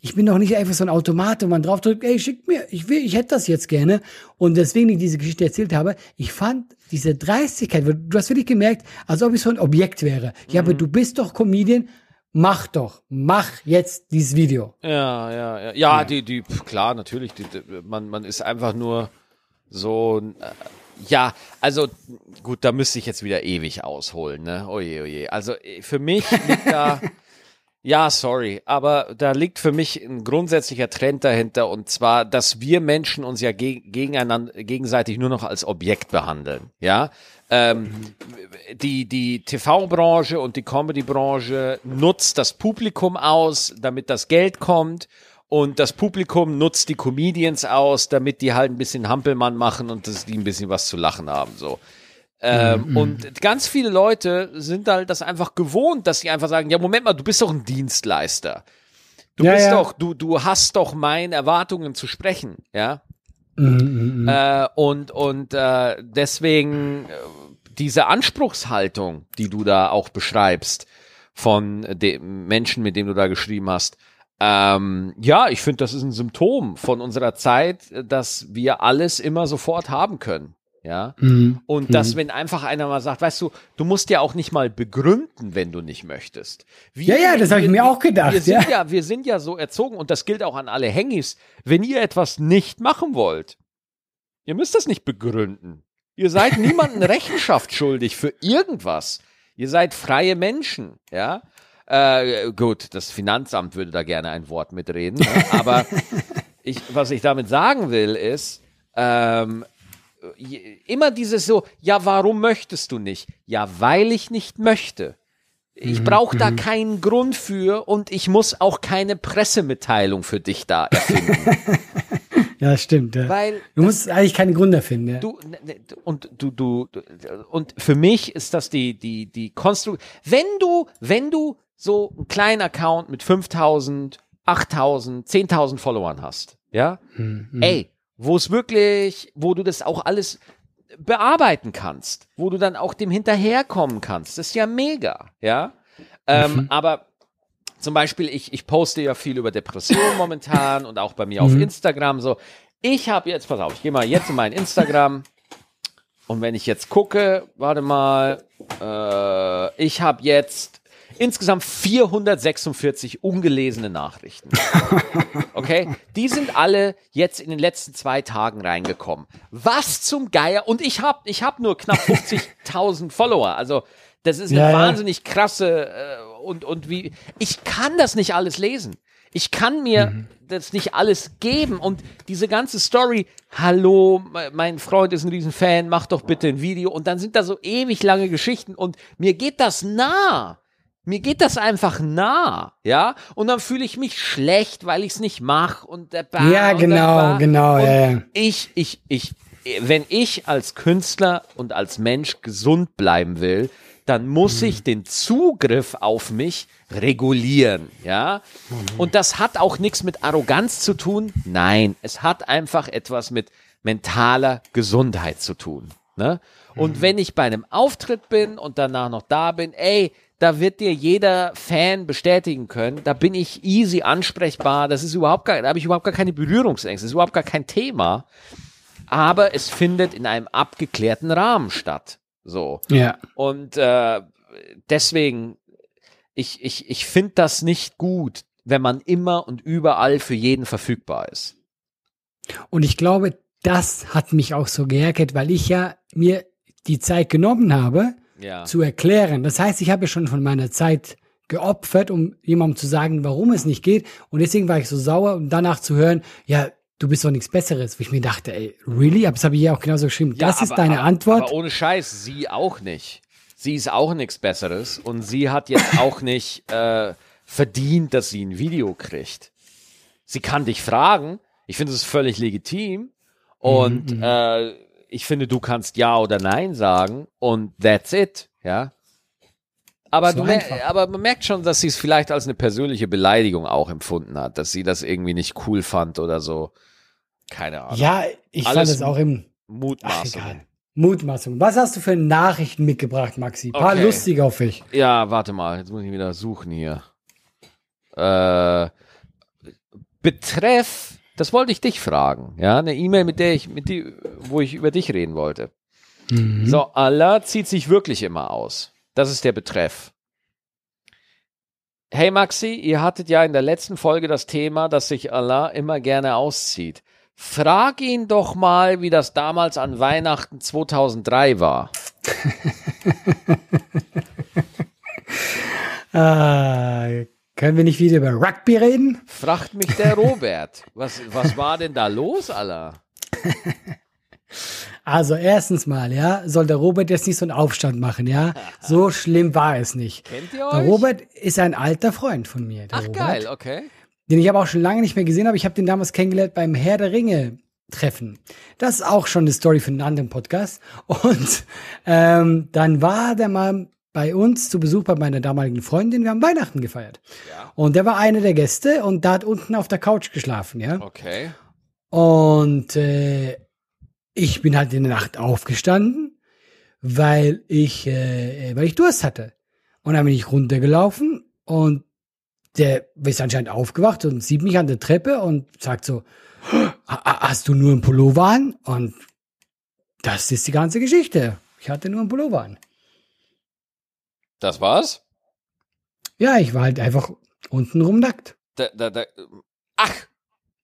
ich bin doch nicht einfach so ein Automat, wo man drauf drückt, ey, schickt mir, ich will, ich hätte das jetzt gerne. Und deswegen ich diese Geschichte erzählt habe, ich fand diese Dreistigkeit, du hast wirklich gemerkt, als ob ich so ein Objekt wäre. Ja, mhm. aber du bist doch Comedian, mach doch, mach jetzt dieses Video. Ja, ja, ja. Ja, die, die, klar, natürlich, die, man, man ist einfach nur so, äh, ja, also gut, da müsste ich jetzt wieder ewig ausholen, ne? Oje, oje. Also äh, für mich liegt da, ja, sorry, aber da liegt für mich ein grundsätzlicher Trend dahinter und zwar, dass wir Menschen uns ja ge gegeneinander, gegenseitig nur noch als Objekt behandeln, ja? Ähm, die die TV-Branche und die Comedy-Branche nutzt das Publikum aus, damit das Geld kommt und das Publikum nutzt die Comedians aus, damit die halt ein bisschen Hampelmann machen und dass die ein bisschen was zu lachen haben. So. Ähm, mm -hmm. Und ganz viele Leute sind halt das einfach gewohnt, dass sie einfach sagen, ja, Moment mal, du bist doch ein Dienstleister. Du ja, bist ja. doch, du, du hast doch meinen Erwartungen zu sprechen, ja. Mm äh, und und äh, deswegen äh, diese Anspruchshaltung, die du da auch beschreibst von den Menschen, mit denen du da geschrieben hast, ähm, ja, ich finde, das ist ein Symptom von unserer Zeit, dass wir alles immer sofort haben können. Ja. Mhm. Und dass, mhm. wenn einfach einer mal sagt, weißt du, du musst ja auch nicht mal begründen, wenn du nicht möchtest. Wir, ja, ja, das habe ich mir auch gedacht. Wir sind ja. ja, wir sind ja so erzogen und das gilt auch an alle Hengis. Wenn ihr etwas nicht machen wollt, ihr müsst das nicht begründen. Ihr seid niemandem Rechenschaft schuldig für irgendwas. Ihr seid freie Menschen, ja. Äh, gut, das Finanzamt würde da gerne ein Wort mitreden. Ne? Aber ich, was ich damit sagen will, ist, ähm, immer dieses so, ja, warum möchtest du nicht? Ja, weil ich nicht möchte. Ich mhm, brauche da mhm. keinen Grund für und ich muss auch keine Pressemitteilung für dich da erfinden. ja, stimmt. Ja. Weil du musst eigentlich keinen Grund erfinden. Ja. Du, ne, ne, und du, du, und für mich ist das die, die, die Konstruktion. Wenn du, wenn du so einen kleinen Account mit 5000, 8000, 10.000 Followern hast, ja, mhm. ey, wo es wirklich, wo du das auch alles bearbeiten kannst, wo du dann auch dem hinterherkommen kannst, das ist ja mega, ja. Ähm, mhm. Aber zum Beispiel, ich, ich poste ja viel über Depressionen momentan und auch bei mir auf mhm. Instagram so. Ich habe jetzt, pass auf, ich gehe mal jetzt in mein Instagram und wenn ich jetzt gucke, warte mal, äh, ich habe jetzt insgesamt 446 ungelesene Nachrichten. Okay? Die sind alle jetzt in den letzten zwei Tagen reingekommen. Was zum Geier? Und ich habe ich hab nur knapp 50.000 Follower. Also, das ist eine ja, wahnsinnig krasse äh, und, und wie. Ich kann das nicht alles lesen. Ich kann mir mhm. das nicht alles geben und diese ganze Story, hallo, mein Freund ist ein Riesenfan, mach doch bitte ein Video und dann sind da so ewig lange Geschichten und mir geht das nah. Mir geht das einfach nah, ja? Und dann fühle ich mich schlecht, weil ich es nicht mache und der Bar Ja, genau, genau, ja, ja. Ich, ich, ich, wenn ich als Künstler und als Mensch gesund bleiben will, dann muss mhm. ich den Zugriff auf mich regulieren, ja? Mhm. Und das hat auch nichts mit Arroganz zu tun. Nein, es hat einfach etwas mit mentaler Gesundheit zu tun. Ne? Und wenn ich bei einem Auftritt bin und danach noch da bin, ey, da wird dir jeder Fan bestätigen können, da bin ich easy ansprechbar, das ist überhaupt gar, da habe ich überhaupt gar keine Berührungsängste, das ist überhaupt gar kein Thema. Aber es findet in einem abgeklärten Rahmen statt. So. Ja. Und äh, deswegen, ich, ich, ich finde das nicht gut, wenn man immer und überall für jeden verfügbar ist. Und ich glaube, das hat mich auch so geärgert, weil ich ja mir die Zeit genommen habe, Ja. zu erklären. Das heißt, ich habe ja schon von meiner Zeit geopfert, um jemandem zu sagen, warum es nicht geht. Und deswegen war ich so sauer, um danach zu hören, ja, du bist doch nichts Besseres. Wo ich mir dachte, ey, really? Aber das habe ich ja auch genauso geschrieben. Ja, das ist aber- deine aber, Antwort. Aber ohne Scheiß, sie auch nicht. Sie ist auch nichts Besseres und sie hat jetzt auch nicht äh, verdient, dass sie ein Video kriegt. Sie kann dich fragen. Ich finde es völlig legitim und Mhm, äh, ich finde, du kannst ja oder nein sagen und that's it, ja. Aber, So du mer aber man merkt schon, dass sie es vielleicht als eine persönliche Beleidigung auch empfunden hat, dass sie das irgendwie nicht cool fand oder so. Keine Ahnung. ja, ich fand Alles es auch im Ach, Mutmaßung. egal. Mutmaßung. Was hast du für Nachrichten mitgebracht, Maxi? Ein paar Okay. lustige auf ich. Ja, warte mal, jetzt muss ich wieder suchen hier. Äh, Betreff, das wollte ich dich fragen, ja, eine E-Mail, mit der ich, mit die, wo ich über dich reden wollte. So, Allah zieht sich wirklich immer aus. Das ist der Betreff. Hey Maxi, ihr hattet ja in der letzten Folge das Thema, dass sich Allah immer gerne auszieht. Frag ihn doch mal, wie das damals an Weihnachten 2003 war. Ah, können wir nicht wieder über Rugby reden? Fragt mich der Robert. Was, was war denn da los, Allah? Also erstens mal, ja, soll der Robert jetzt nicht so einen Aufstand machen, ja? So schlimm war es nicht. Kennt ihr Der euch? Robert ist ein alter Freund von mir. Der Ach Robert, geil, okay. Den ich aber auch schon lange nicht mehr gesehen habe. Ich habe den damals kennengelernt beim Herr der Ringe Treffen. Das ist auch schon eine Story für einen anderen Podcast. Und ähm, dann war der mal bei uns zu Besuch bei meiner damaligen Freundin. Wir haben Weihnachten gefeiert. Ja. Und der war einer der Gäste und da hat unten auf der Couch geschlafen, ja. Okay. Und äh, ich bin halt in der Nacht aufgestanden, weil ich, äh, weil ich Durst hatte. Und dann bin ich runtergelaufen und der ist anscheinend aufgewacht und sieht mich an der Treppe und sagt so, "Ha- ha- hast du nur einen Pullover an? Und das ist die ganze Geschichte. Ich hatte nur einen Pullover an. Das war's? Ja, ich war halt einfach untenrum nackt. Da, da, da, ach,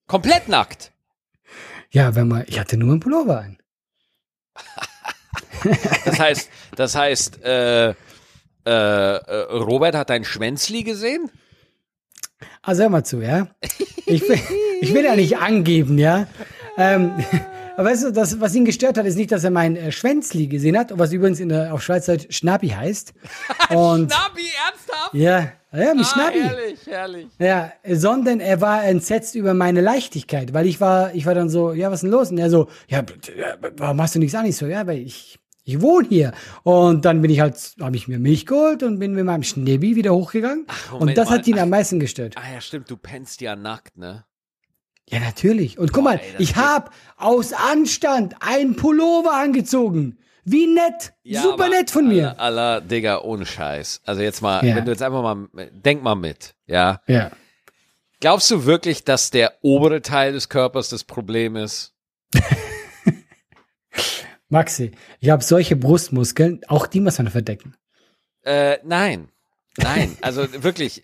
komplett nackt. Ja, wenn man, ich hatte nur einen Pullover an. Das heißt, das heißt, äh, äh, äh, Robert hat dein Schwänzli gesehen? Also hör mal zu, ja. Ich will, ich will ja nicht angeben, ja. Ähm, aber weißt du, das, was ihn gestört hat, ist nicht, dass er mein äh, Schwänzli gesehen hat, was übrigens in der, auf Schweizerdeutsch Schnappi heißt. Und Nabi, ernsthaft? ja, ja, mit Ah, Schnappi. herrlich, herrlich. Ja, sondern er war entsetzt über meine Leichtigkeit, weil ich war, ich war dann so, ja, was ist denn los? Und er so, ja, warum hast du nichts an? Ich so, ja, weil ich, ich wohne hier. Und dann bin ich halt, habe ich mir Milch geholt und bin mit meinem Schnäbi wieder hochgegangen. Moment und das hat ihn am meisten gestört. Ah ja, stimmt, du pennst ja nackt, ne? Ja, natürlich. Und guck Boah, mal, ey, ich geht- hab aus Anstand einen Pullover angezogen. Wie nett. Super aber nett von mir. Allah, Digga, ohne Scheiß. Also jetzt mal, Ja. wenn du jetzt einfach mal, denk mal mit, ja. Ja. Glaubst du wirklich, dass der obere Teil des Körpers das Problem ist? Maxi, ich habe solche Brustmuskeln, auch die muss man verdecken. Äh, nein. Nein, also wirklich.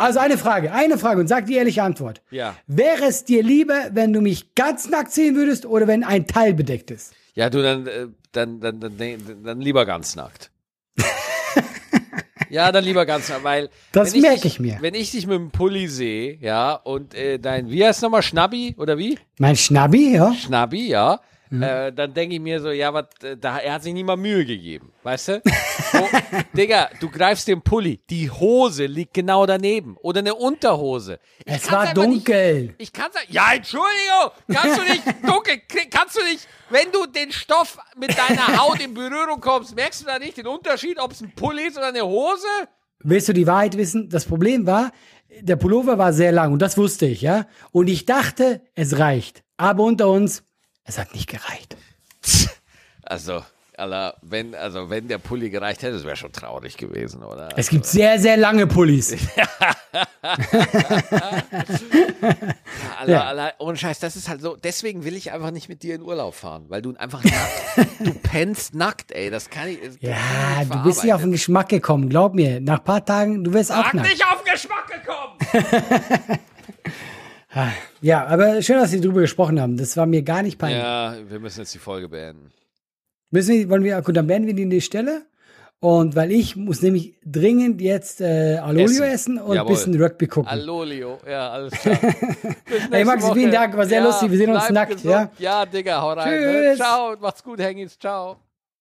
Also eine Frage, eine Frage und sag die ehrliche Antwort. Ja. Wäre es dir lieber, wenn du mich ganz nackt sehen würdest oder wenn ein Teil bedeckt ist? Ja, du, dann, äh, dann, dann, dann, dann, lieber ganz nackt. ja, dann lieber ganz nackt, weil. Das merke ich mir. Wenn ich dich mit dem Pulli sehe, ja, und äh, dein, wie heißt nochmal, Schnabbi oder wie? Mein Schnabbi, ja? Schnabbi, ja. Mhm. Äh, dann denke ich mir so, ja, was, äh, da, er hat sich nie mal Mühe gegeben, weißt du? So, Digga, du greifst den Pulli, die Hose liegt genau daneben oder eine Unterhose. Ich Es war dunkel. Nicht, ich kann's, ja, Entschuldigung, kannst du nicht dunkel, kannst du nicht, wenn du den Stoff mit deiner Haut in Berührung kommst, merkst du da nicht den Unterschied, ob es ein Pulli ist oder eine Hose? Willst du die Wahrheit wissen? Das Problem war, der Pullover war sehr lang und das wusste ich, ja? Und ich dachte, es reicht. Aber unter uns, es hat nicht gereicht. Also, Alter, wenn, also wenn der Pulli gereicht hätte, das wäre schon traurig gewesen, oder? Es gibt sehr, sehr lange Pullis. Ja. Alter, ohne Scheiß, das ist halt so, deswegen will ich einfach nicht mit dir in Urlaub fahren, weil du einfach nackt, du pennst nackt, ey, das kann ich. das kann ich du bist nicht auf den. Geschmack gekommen. Glaub mir, nach ein paar Tagen, du wirst auch Sag nackt. nicht auf den Geschmack gekommen! Ja, aber schön, dass Sie drüber gesprochen haben. Das war mir gar nicht peinlich. ja, wir müssen jetzt die Folge beenden. Müssen wir, wollen wir, gut, dann beenden wir die, die Stelle. Und weil ich muss nämlich dringend jetzt äh, Alolio Essen. essen, und ein bisschen Rugby gucken. Allolio, ja, alles klar. Hey Maxi, vielen. Dank, war sehr ja, lustig. Wir sehen uns nackt, gesund. ja? Ja, Digga, hau rein. Ne? Tschüss. Ciao, macht's gut, Hengis, ciao.